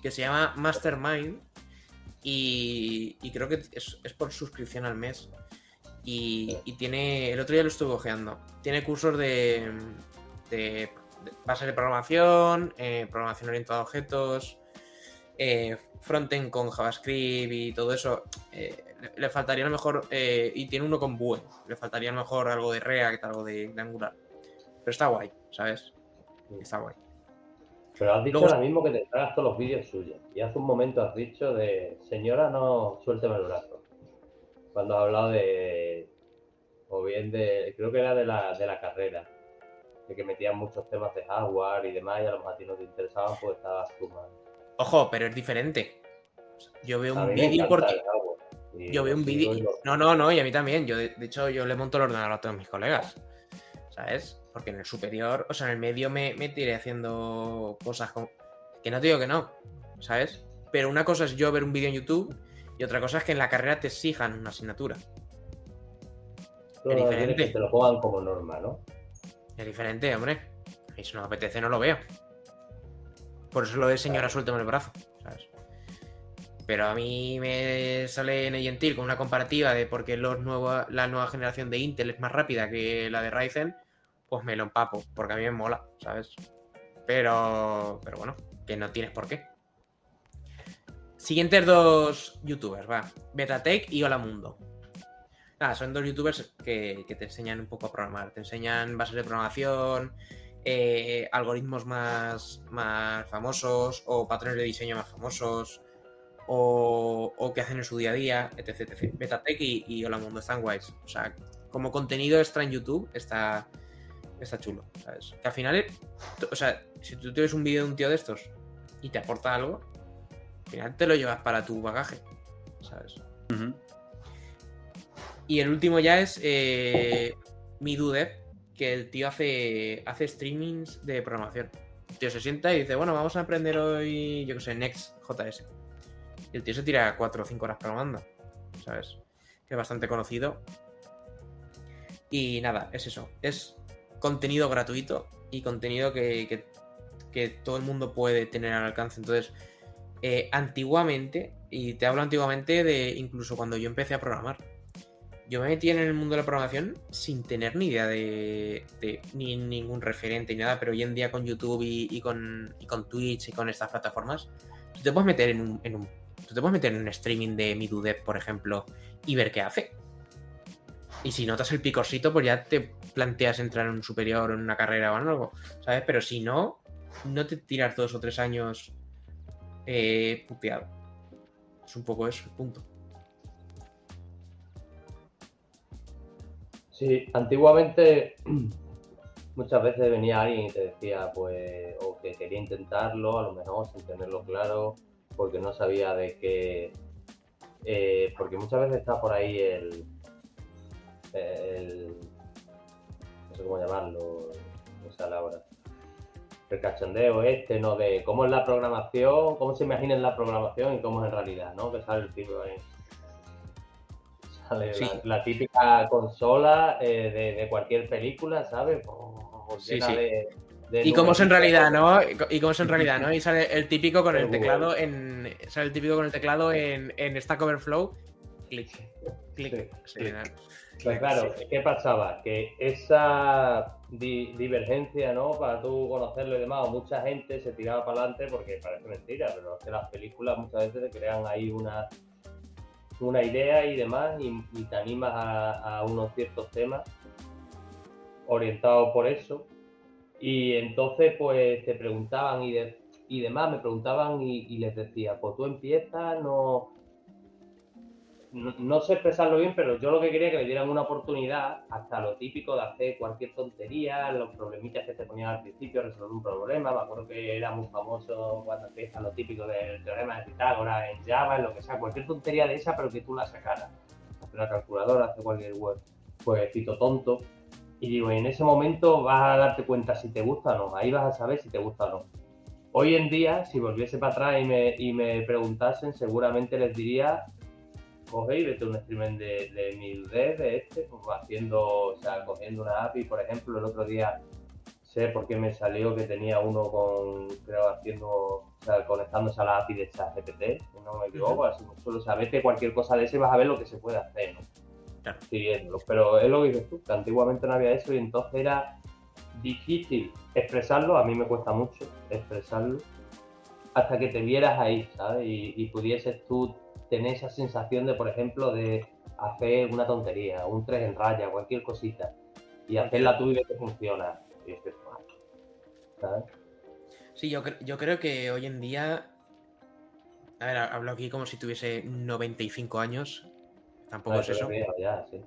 que se llama Mastermind y, y creo que es, es por suscripción al mes. Y, y tiene, el otro día lo estuve ojeando, tiene cursos de, de, de bases de programación, eh, programación orientada a objetos, eh, frontend con JavaScript y todo eso. Eh, le, le faltaría a lo mejor, eh, y tiene uno con Vue, le faltaría a lo mejor algo de React, algo de, de Angular. Pero está guay, ¿sabes? Está guay. Pero has dicho Luego- ahora mismo que te tragas todos los vídeos suyos. Y hace un momento has dicho de, señora, no suélteme el brazo. Cuando has hablado de, o bien de, creo que era de la, de la carrera. De que metían muchos temas de hardware y demás y a lo mejor a ti no te interesaban, pues estabas tú mal. Ojo, pero es diferente. Yo veo A un vídeo encanta Y yo veo lo un vídeo. No, no, no, y a mí también. Yo, de, de hecho, yo le monto el ordenador a todos mis colegas. ¿Sabes? Porque en el superior, o sea, en el medio me, me tiré haciendo cosas con. Que no te digo que no, ¿sabes? Pero una cosa es yo ver un vídeo en YouTube y otra cosa es que en la carrera te exijan una asignatura. es diferente. que te lo pongan como norma, ¿no? Es diferente, hombre. Y si no apetece, no lo veo. Por eso lo de señora, suéltame el brazo. Pero a mí me sale en Gentil con una comparativa de por qué la nueva generación de Intel es más rápida que la de Ryzen, pues me lo empapo, porque a mí me mola, ¿sabes? Pero, pero bueno, que no tienes por qué. Siguientes dos youtubers, va. Betatech y Hola Mundo. Nada, son dos youtubers que, que te enseñan un poco a programar. Te enseñan bases de programación, eh, algoritmos más, más famosos o patrones de diseño más famosos o, o que hacen en su día a día, etc. etc. Betatech y, y Hola Mundo están guays. O sea, como contenido extra en YouTube está, está chulo, ¿sabes? Que al final, o sea, si tú tienes un vídeo de un tío de estos y te aporta algo, al final te lo llevas para tu bagaje, ¿sabes? Y el último ya es eh, Midudev, que el tío hace, hace streamings de programación. El tío se sienta y dice, bueno, vamos a aprender hoy, yo qué sé, Next.js. El tío se tira 4 o 5 horas programando, ¿sabes? Que es bastante conocido. Y nada, es eso. Es contenido gratuito y contenido que, que- todo el mundo puede tener al alcance. Entonces, eh, antiguamente, y te hablo antiguamente de incluso cuando yo empecé a programar, yo me metí en el mundo de la programación sin tener ni idea de, ni ningún referente ni nada, pero hoy en día con YouTube y, con, y con Twitch y con estas plataformas, tú te puedes meter en un- tú te puedes meter en un streaming de Midudev, por ejemplo, y ver qué hace. Y si notas el picorcito, pues ya te planteas entrar en un superior o en una carrera o algo, ¿sabes? Pero si no, no te tiras dos o tres años eh, puteado. Es un poco eso, punto. Sí, antiguamente muchas veces venía alguien y te decía, pues, o que quería intentarlo, a lo mejor sin tenerlo claro, porque no sabía de qué. eh, porque muchas veces está por ahí el. el no sé cómo llamarlo, sale ahora. El cachondeo este, ¿no? De cómo es la programación, cómo se imagina en la programación y cómo es en realidad, ¿no? Que sale el tipo ahí. Sale Sí. la, la típica consola eh, de, de cualquier película, ¿sabes? Pues, Sí, llena sí. de Y cómo es en realidad, ¿no? Y cómo es en realidad, ¿no? Y sale el típico con el teclado en. Sale el típico con el teclado en, en Stack Overflow. Clic, clic. Sí. Sí. Pues claro, ¿qué pasaba? Que esa di- divergencia, ¿no? Para tú conocerlo y demás, mucha gente se tiraba para adelante porque parece mentira, pero es que las películas muchas veces te crean ahí una, una idea y demás y, y te animas a, a unos ciertos temas orientados por eso. Y entonces, pues te preguntaban y, de- y demás, me preguntaban y, les decía, pues tú empiezas, no, no, no sé expresarlo bien, pero yo lo que quería que le dieran una oportunidad hasta lo típico de hacer cualquier tontería, los problemitas que te ponían al principio, resolver un problema. Me acuerdo que era muy famoso cuando empieza lo típico del teorema de Pitágoras en Java, en lo que sea, cualquier tontería de esa, pero que tú la sacaras. Hacer una calculadora, hacer cualquier web, jueguecito tonto. Y digo, en ese momento vas a darte cuenta si te gusta o no, ahí vas a saber si te gusta o no. Hoy en día, si volviese para atrás y me, y me preguntasen, seguramente les diría coge y vete un streaming de, de 1000D de este, pues, haciendo, o sea, cogiendo una API, por ejemplo, el otro día sé por qué me salió que tenía uno con, creo, haciendo, o sea, conectándose a la API de ChatGPT, no me equivoco, así solo sabete cualquier cosa de ese vas a ver lo que se puede hacer, ¿no? Claro. Pero es lo que dices tú, que antiguamente no había eso y entonces era difícil expresarlo, a mí me cuesta mucho expresarlo, hasta que te vieras ahí, ¿sabes? Y, y pudieses tú tener esa sensación de, por ejemplo, de hacer una tontería, un 3 en raya, cualquier cosita, y hacerla tú y ver que funciona. Y dices, ¿sabes? Sí, yo, cre- yo creo que hoy en día. A ver, hablo aquí como si tuviese 95 años. Tampoco Ah, es eso. veo ya, sí.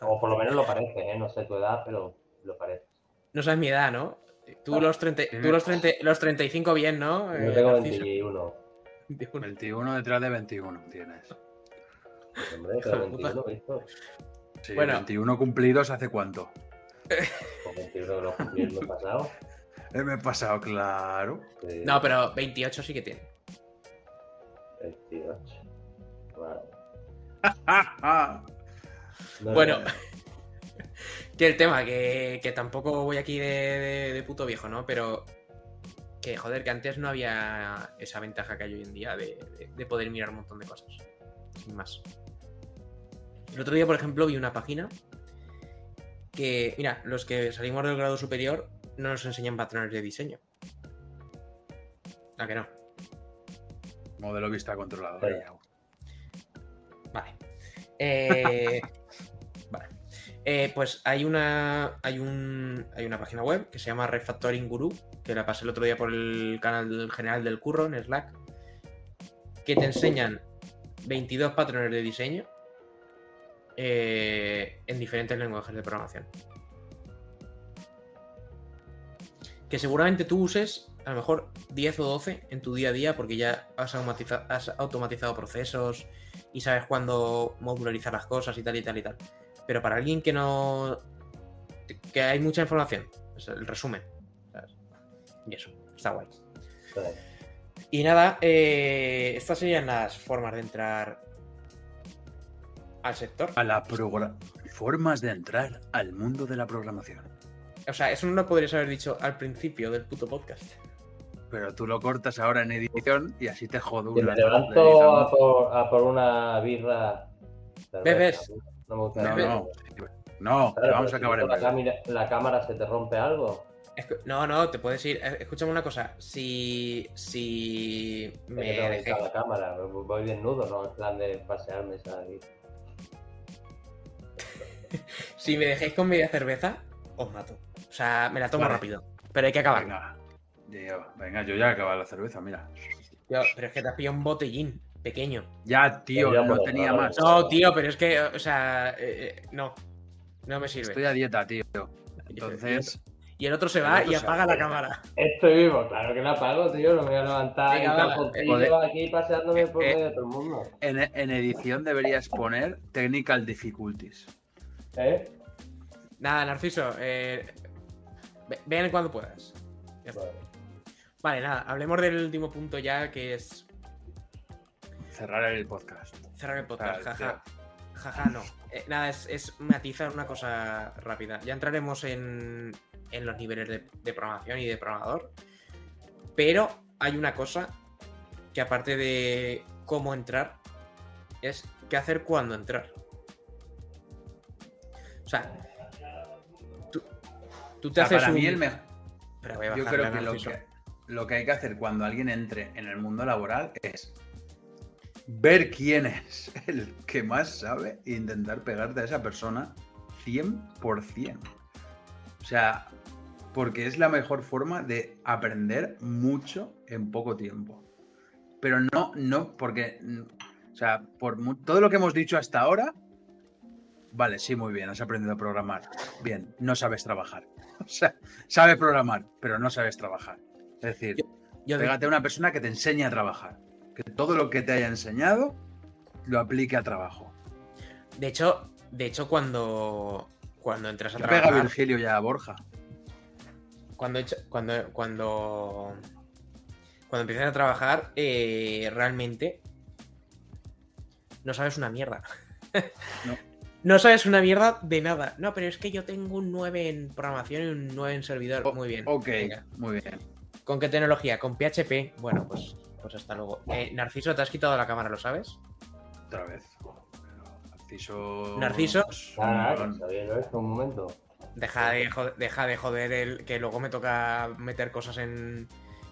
O por lo menos lo parece, ¿eh? No sé tu edad, pero lo parece. No sabes mi edad, ¿no? Tú los, 30, tú los, 30, los 35 bien, ¿no? Yo Eh, tengo Narciso? 21. 21. 21 detrás de 21 tienes. Hombre, tengo de puta. 21, ¿visto? Sí, Bueno. 21 cumplidos hace cuánto. Con 21 que lo cumplí el mes pasado. Me he pasado, claro. Sí, No, pero 28 sí que tiene. 28. No, Bueno, no, que el tema, que, que tampoco voy aquí de, de- de puto viejo, ¿no? Pero que, joder, que antes no había esa ventaja que hay hoy en día de, de- de poder mirar un montón de cosas. Sin más. El otro día, por ejemplo, vi una página que, mira, los que salimos del grado superior no nos enseñan patrones de diseño. ¿A que no? Modelo vista. Pero-. Vale. Eh, vale. Eh, pues hay una, hay, un, hay una página web que se llama Refactoring Guru, que la pasé el otro día por el canal general del curro en Slack, que te enseñan 22 patrones de diseño eh, en diferentes lenguajes de programación. Que seguramente tú uses a lo mejor 10 o 12 en tu día a día porque ya has automatizado procesos y sabes cuándo modularizar las cosas y tal y tal y tal. Pero para alguien que no. que hay mucha información, es el resumen. ¿sabes? Y eso, está guay. Vale. Y nada, eh, estas serían las formas de entrar al sector. A la Formas de entrar al mundo de la programación. O sea, eso no lo podrías haber dicho al principio del puto podcast. Pero tú lo cortas ahora en edición y así te jodo. Me levanto a por, a por una birra. ¿Bebes? No me gusta No, no. No, Claro, vamos a si acabar en la, cámara, la cámara se te rompe algo. No, no, te puedes ir. Eh, Escúchame una cosa. Si. Si. Me dejé- la cámara. Voy desnudo, no en plan de pasearme. ¿sabes? Si me dejáis con media cerveza, os mato. O sea, me la tomo Vale. rápido. Pero hay que acabar. Venga, Venga, yo ya he acabado la cerveza, mira. Tío, pero es que te has pillado un botellín pequeño. Ya, tío, Ya, no tenía no, más. No, tío, pero es que, o sea, eh, eh, no. No me sirve. Estoy a dieta, tío. Entonces, Y el otro se va otro y se apaga va. la cámara. Estoy vivo, claro que la apago, tío. No me voy a levantar Venga, aquí paseándome por Eh, medio de todo el mundo. en, en edición deberías poner technical difficulties. ¿Eh? Nada, Narciso, eh, ve- ven cuando puedas. Ya está. Vale. Vale, nada, hablemos del último punto ya, que es Cerrar el podcast. cerrar el podcast. Claro, Jaja. Jaja, no. Eh, nada, es, es matizar una cosa rápida. Ya entraremos en, en los niveles de, de programación y de programador. Pero hay una cosa que aparte de cómo entrar, es qué hacer cuando entrar. O sea, tú, tú te O sea, haces para un... mí el mejor. Pero voy a Yo creo que lo, que lo que hay que hacer cuando alguien entre en el mundo laboral es ver quién es el que más sabe e intentar pegarte a esa persona 100%. O sea, porque es la mejor forma de aprender mucho en poco tiempo. Pero no, no, porque, o sea, por todo lo que hemos dicho hasta ahora, vale, sí, muy bien, has aprendido a programar. Bien, no sabes trabajar. O sea, sabes programar, pero no sabes trabajar. Es decir, Yo pégate a una persona que te enseñe a trabajar. Que todo lo que te haya enseñado lo aplique a trabajo. De hecho, de hecho cuando, cuando entras a Que pega trabajar, Virgilio y a Borja. cuando, cuando, cuando, cuando empiezas a trabajar, eh, realmente no sabes una mierda. No. No sabes una mierda de nada. No, pero es que yo tengo un 9 en programación y un 9 en servidor. O- Muy bien. Ok, Venga. muy bien. ¿Con qué tecnología? Con PHP. Bueno, pues, pues hasta luego. Eh, Narciso, te has quitado la cámara, ¿lo sabes? Otra vez. Pero Narciso. Narciso. Ah, yo esto un momento. Deja de, joder, deja de joder el que luego me toca meter cosas en,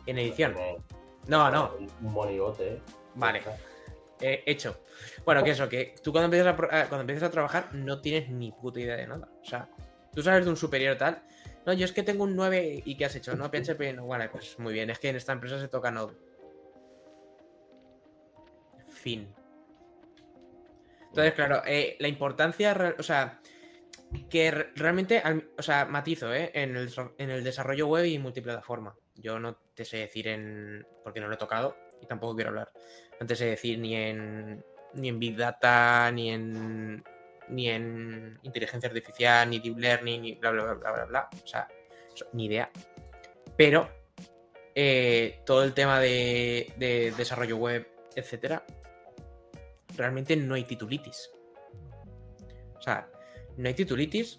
en edición. No, no. Un monigote, ¿eh? Vale. Eh, hecho. Bueno, que eso, que tú cuando empiezas, a, ah, cuando empiezas a trabajar no tienes ni puta idea de nada. O sea, tú sabes de un superior tal. No, yo es que tengo un 9 y ¿qué has hecho? No, PHP, no, vale, pues muy bien. Es que en esta empresa se toca Node. Fin. Entonces, claro, eh, la importancia, o sea, que re- realmente, al- o sea, matizo, ¿eh? En el, en el desarrollo web y multiplataforma. Yo no te sé decir en. porque no lo he tocado y tampoco quiero hablar. No te sé decir ni en. ni en Big Data, ni en. Ni en inteligencia artificial, ni deep learning, ni bla bla bla bla bla bla. O sea, ni idea. Pero eh, todo el tema de, de desarrollo web, etcétera, realmente no hay titulitis. O sea, no hay titulitis,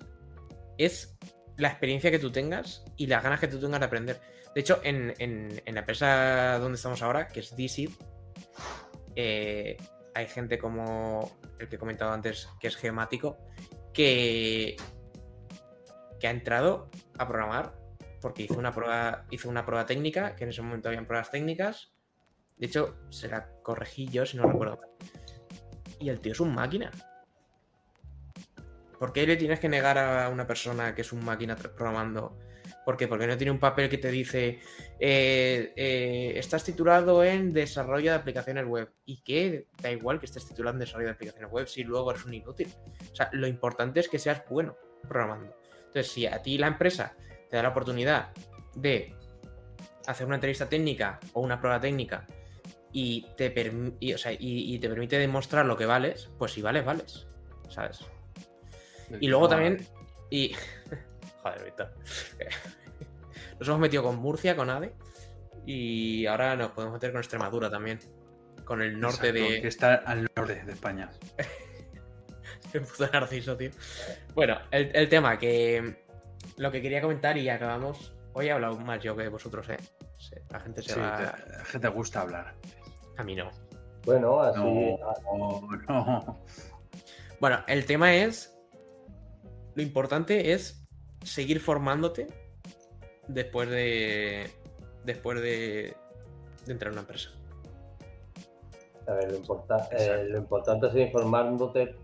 es la experiencia que tú tengas y las ganas que tú tengas de aprender. De hecho, en, en- la empresa donde estamos ahora, que es DSID, eh, hay gente como el que he comentado antes, que es geomático, que, que ha entrado a programar porque hizo una prueba, hizo una prueba técnica, que en ese momento habían pruebas técnicas. De hecho, se la corregí yo si no recuerdo mal. Y el tío es un máquina. ¿Por qué le tienes que negar a una persona que es un máquina programando? ¿Por qué? Porque no tiene un papel que te dice eh, eh, estás titulado en desarrollo de aplicaciones web. ¿Y qué? Da igual que estés titulado en desarrollo de aplicaciones web si luego eres un inútil. O sea, lo importante es que seas bueno programando. Entonces, si a ti la empresa te da la oportunidad de hacer una entrevista técnica o una prueba técnica y te, y, o sea, y- y te permite demostrar lo que vales, pues si vales, vales. ¿Sabes? Y luego también. Y. Joder, Víctor. Nos hemos metido con Murcia, con ADE. Y ahora nos podemos meter con Extremadura también. Con el norte Exacto, Que de. está al norte de España. Puto Narciso, tío. Bueno, el, el tema que. Lo que quería comentar y acabamos. Hoy he hablado más yo que vosotros, ¿eh? La gente se Sí, va. te- es que te gusta hablar. A mí no. Bueno, así. No, no. Bueno, el tema es. Lo importante es seguir formándote después de. Después de. de entrar a una empresa. A ver, lo, importa- eh, lo importante es informándote.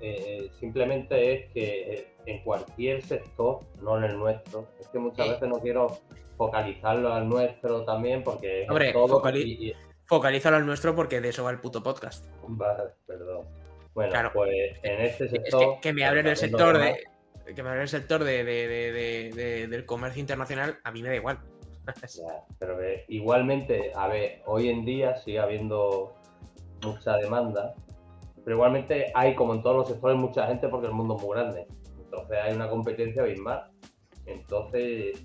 eh, simplemente es que eh, en cualquier sector, no en el nuestro, es que muchas veces no quiero focalizarlo al nuestro también, porque es Hombre, todo. focali- y- y- Focalízalo al nuestro porque de eso va el puto podcast. Vale, perdón. Bueno, Claro. pues en este Es sector. que, que me del también sector de. Que me del sector de, de- de- de- de- del comercio internacional, a mí me da igual. Ya, pero que igualmente, a ver, hoy en día sigue habiendo mucha demanda, pero igualmente hay, como en todos los sectores, mucha gente porque el mundo es muy grande. Entonces hay una competencia abismal. Entonces,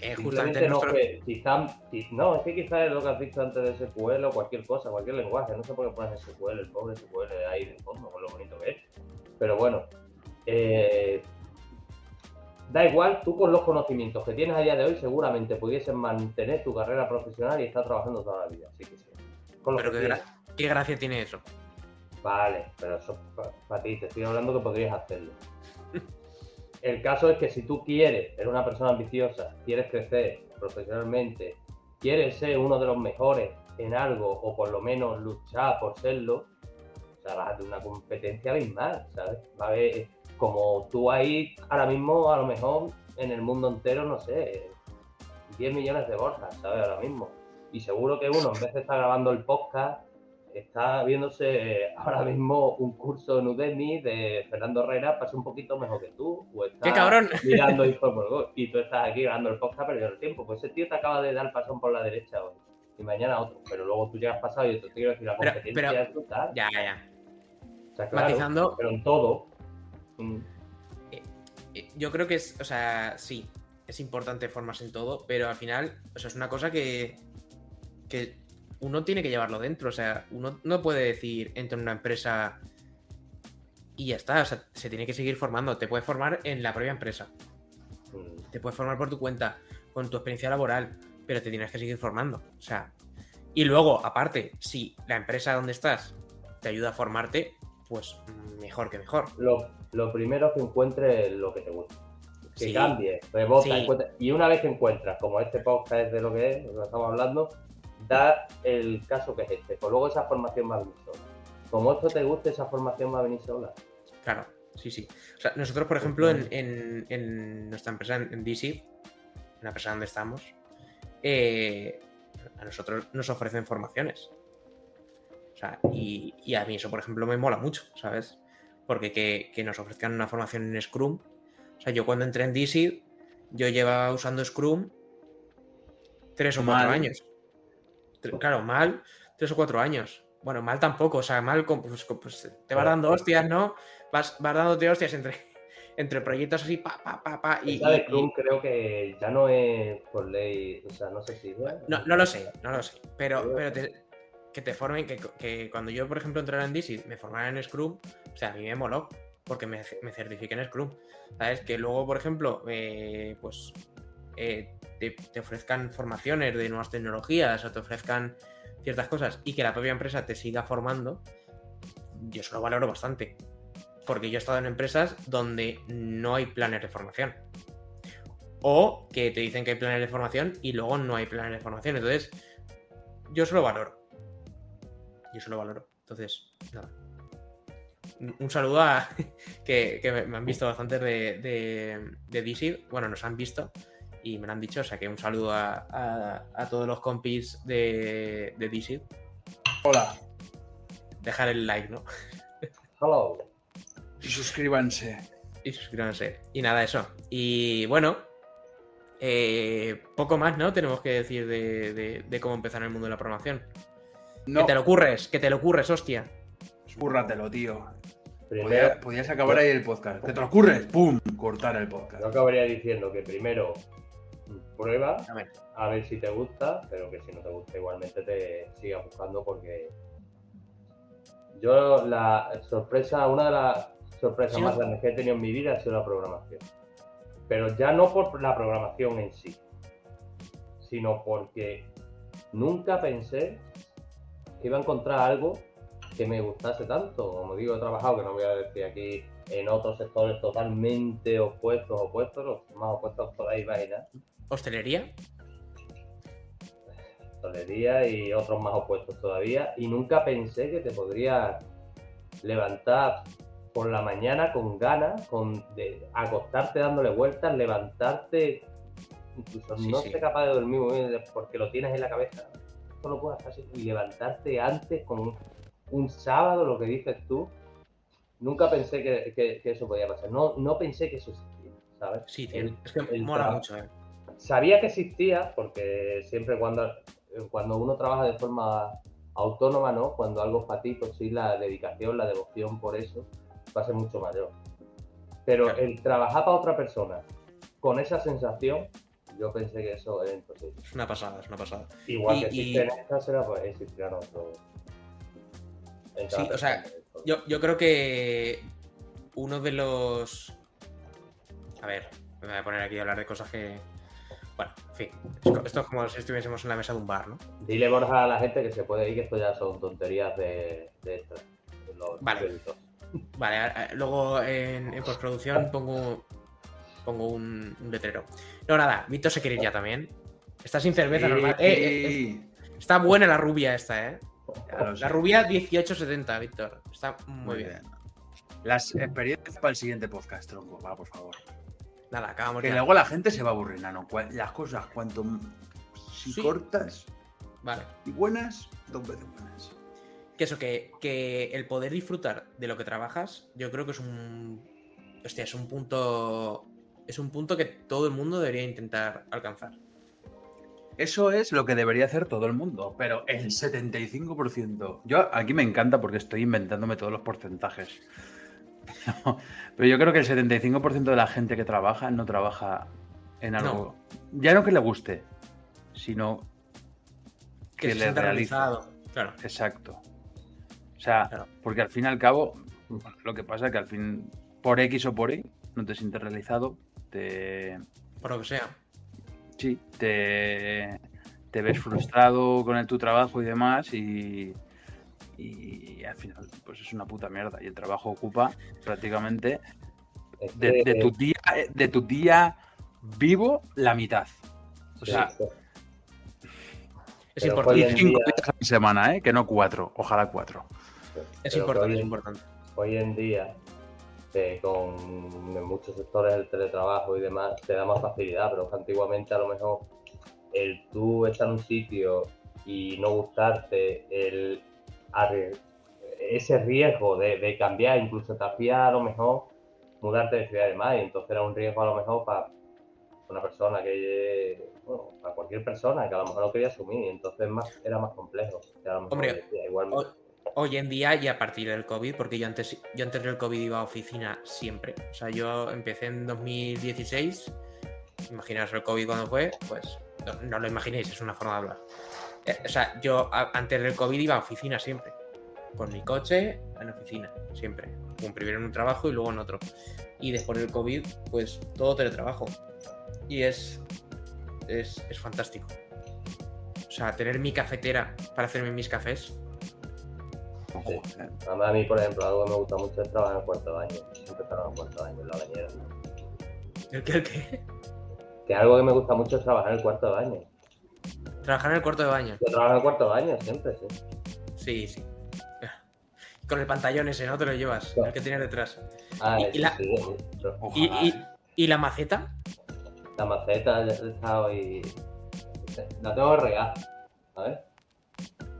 Eh, simplemente justamente no, que quizá, qui- no, es que quizás es lo que has dicho antes de SQL o cualquier cosa, cualquier lenguaje. No sé por qué pones SQL, el pobre SQL ahí de fondo, con lo bonito que es. Pero bueno, eh, da igual, tú con los conocimientos que tienes a día de hoy seguramente pudieses mantener tu carrera profesional y estar trabajando toda la vida. Así que sí. Con Pero que qué, gra- qué gracia tiene eso. Vale, pero eso para ti, te estoy hablando que podrías hacerlo. El caso es que si tú quieres, eres una persona ambiciosa, quieres crecer profesionalmente, quieres ser uno de los mejores en algo o por lo menos luchar por serlo, o sea, vas a tener una competencia abismal, ¿sabes? Va a haber, como tú ahí ahora mismo, a lo mejor en el mundo entero, no sé, 10 millones de Borjas, ¿sabes? Ahora mismo. Y seguro que uno, en vez de estar grabando el podcast, está viéndose ahora mismo un curso en Udemy de Fernando Herrera ser un poquito mejor que tú. O está ¡Qué cabrón! mirando Go, y tú estás aquí grabando el podcast perdiendo el tiempo. Pues ese tío te acaba de dar pasón por la derecha hoy. Y mañana otro. Pero luego tú llegas pasado y te quiero decir, la Pero- competencia pero- es brutal. Ya, ya. O sea, claro, Matizando, pero en todo. Mm, eh, yo creo que es, o sea, sí, es importante formarse en todo, pero al final, o sea, es una cosa que, que uno tiene que llevarlo dentro. O sea, uno no puede decir, entro en una empresa y ya está. O sea, se tiene que seguir formando. Te puedes formar en la propia empresa. mm, Te puedes formar por tu cuenta, con tu experiencia laboral, pero te tienes que seguir formando. O sea, y luego, aparte, si la empresa donde estás te ayuda a formarte, pues mejor que mejor. Lo, lo primero que encuentres lo que te gusta. Que Sí. cambie, rebota, Sí. Y una vez que encuentras, como este podcast es de lo que es, de lo que estamos hablando, da el caso que es este. Pues luego esa formación va a venir sola. Como esto te guste, esa formación va a venir sola. Claro, sí, sí. O sea, nosotros, por ejemplo, en, en- en nuestra empresa, en, en DC, en la empresa donde estamos, eh, a nosotros nos ofrecen formaciones. O sea, y, y a mí eso, por ejemplo, me mola mucho, ¿sabes? Porque que, que nos ofrezcan una formación en Scrum. O sea, yo cuando entré en DC, yo llevaba usando Scrum tres o cuatro años. Tre- Claro, mal, tres o cuatro años. Bueno, mal tampoco, o sea, mal, pues, pues, te vas dando hostias, ¿no? Vas, vas dándote hostias entre, entre proyectos así, pa, pa, pa, pa, y, Esa de y- Scrum creo que ya no es por ley, o sea, no sé si... no, no lo sé, no lo sé. Pero, pero te- que te formen, que, que cuando yo, por ejemplo, entrara en DC, me formara en Scrum, o sea, a mí me moló, porque me, me certifiqué en Scrum. ¿Sabes? Que luego, por ejemplo, eh, pues eh, te, te ofrezcan formaciones de nuevas tecnologías o te ofrezcan ciertas cosas y que la propia empresa te siga formando, yo eso lo valoro bastante. Porque yo he estado en empresas donde no hay planes de formación. O que te dicen que hay planes de formación y luego no hay planes de formación. Entonces, yo eso lo valoro. Yo eso lo valoro. Entonces, nada. Un saludo a que, que me han visto bastantes de, de, de DC. Bueno, nos han visto y me lo han dicho. O sea que un saludo a, a- a todos los compis de, de DC. Hola. Dejar el like, ¿no? Hello. Y suscríbanse. Y suscríbanse. Y nada, eso. Y bueno, eh, poco más, ¿no? Tenemos que decir de, de- de cómo empezar en el mundo de la programación. No, Que te lo ocurres, que te lo ocurres, hostia. cúrratelo, tío. Podías acabar ahí el podcast. ¿Qué te lo ocurres? ¡Pum! Cortar el podcast. yo acabaría diciendo que primero prueba, A ver. a ver si te gusta, pero que si no te gusta igualmente te sigas buscando porque yo la sorpresa, una de las sorpresas Sí, más grandes que he tenido en mi vida ha sido la programación. Pero ya no por la programación en sí, sino porque nunca pensé que iba a encontrar algo que me gustase tanto. Como digo, he trabajado, que no voy a decir aquí, en otros sectores totalmente opuestos, opuestos, los más opuestos que podáis imaginar. ¿Hostelería? hostelería y otros más opuestos todavía. Y nunca pensé que te podrías levantar por la mañana con ganas, con de acostarte dándole vueltas, levantarte incluso Sí, no sí. ser capaz de dormir muy bien porque lo tienes en la cabeza, esto no puedes hacer y levantarte antes con un, un sábado, lo que dices tú, nunca pensé que, que- que eso podía pasar. No, no pensé que eso existía, ¿sabes? Sí, tío. El- es que el mola trabajo. mucho, eh. sabía que existía porque siempre cuando, cuando uno trabaja de forma autónoma, ¿no? Cuando algo es para ti, pues sí, la dedicación, la devoción por eso va a ser mucho mayor. Pero Claro. el trabajar para otra persona con esa sensación, yo pensé que eso era imposible. Es una pasada, es una pasada. Igual Y- que y- existen estas, será pues existirán otros. Sí, o sea, persona. Yo, yo creo que uno de los. A ver, me voy a poner aquí a hablar de cosas que. Bueno, en fin. Esto es como si estuviésemos en la mesa de un bar, ¿no? Dile, Borja, a la gente que se puede ir, que esto ya son tonterías de, de estas. de los Vale. créditos. Vale, luego en, en postproducción pongo, pongo un, un letrero. No, nada, Víctor se quiere ir ya también. Está sin cerveza, normal. Eh, eh, eh, está buena la rubia esta, ¿eh? La rubia 1870, Víctor. Está muy, Muy bien. bien. Las experiencias para el siguiente podcast, tronco, va, por favor. Nada, acabamos Que ya. luego la gente se va a aburrir, nano. Las cosas, cuanto si cortas Vale. y buenas, dos veces buenas. Que eso, que, que el poder disfrutar de lo que trabajas, yo creo que es un. Hostia, es un punto. Es un punto que todo el mundo debería intentar alcanzar. Eso es lo que debería hacer todo el mundo, pero el 75%. Yo aquí me encanta porque estoy inventándome todos los porcentajes. Pero yo creo que el 75% de la gente que trabaja no trabaja en algo. Ya no que le guste, sino Que, que, se le realizado. Claro. Exacto. O sea, Claro. porque al fin y al cabo, lo que pasa es que al fin, por X o por Y, no te sientes realizado, te, Por lo que sea. sí, te, te ves frustrado con el, tu trabajo y demás y, y al final pues es una puta mierda y el trabajo ocupa prácticamente de, tu día de tu día vivo la mitad. O sea, sí. Es importante. y cinco día- días a la semana, ¿eh? que no cuatro, ojalá cuatro. Es importante, hoy es importante. hoy en día, eh, con en muchos sectores el teletrabajo y demás, te da más facilidad, pero antiguamente a lo mejor el tú estar en un sitio y no gustarte, el ese riesgo de, de cambiar, incluso te hacía a lo mejor mudarte de ciudad y demás, y entonces era un riesgo a lo mejor para una persona que, bueno, para cualquier persona que a lo mejor no quería asumir, entonces más, era más complejo. que a lo mejor Hombre, en día. Hoy en día y a partir del COVID, porque yo antes, yo antes del COVID iba a oficina siempre. O sea, yo empecé en 2016. Imaginaos el COVID cuando fue, pues no, no lo imaginéis, es una forma de hablar. Eh, o sea, yo a- antes del COVID iba a oficina siempre. Con mi coche en oficina, siempre. Un primero en un trabajo y luego en otro. Y después del COVID, pues todo teletrabajo. Y es, es, es fantástico. O sea, tener mi cafetera para hacerme mis cafés. Sí. Además, a mí, por ejemplo, algo que me gusta mucho es trabajar en el cuarto de baño. Siempre trabajo en el cuarto de baño, en la bañera. ¿El qué? ¿El qué? Que algo que me gusta mucho es trabajar en el cuarto de baño. Trabajar en el cuarto de baño. Yo trabajo en el cuarto de baño siempre, sí. Sí, sí. Con el pantallón ese, ¿no? Te lo llevas, el que tienes detrás. Ah, Y- la- sí. ¿Y, Ojalá, y, ¿eh? y la maceta? La maceta ya he estado y... La tengo que regar, ¿sabes?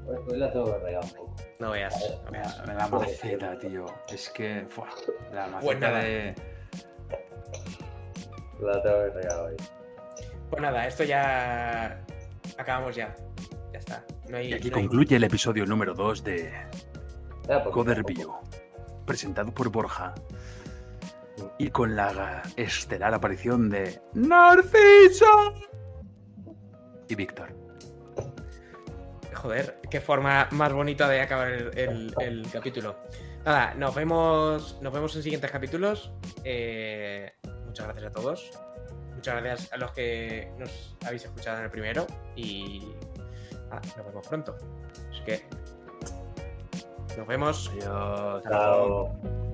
Hoy, hoy la tengo que regar un poco. No veas, no veas. La, la maceta, tío. Es que. fua, la maceta Pues de. La tengo que regar hoy. Pues nada, esto ya. Acabamos ya. Ya está. No hay, Y aquí no hay- concluye el episodio número 2 de Ya, porque Coder tampoco- Bio, presentado por Borja. Y con la estelar aparición de Narciso y Víctor. Joder, qué forma más bonita de acabar el, el- el capítulo. Nada, nos vemos, nos vemos en siguientes capítulos. Eh, muchas gracias a todos. Muchas gracias a los que nos habéis escuchado en el primero. Y nos vemos pronto. Así que nos vemos. Adiós. Chao.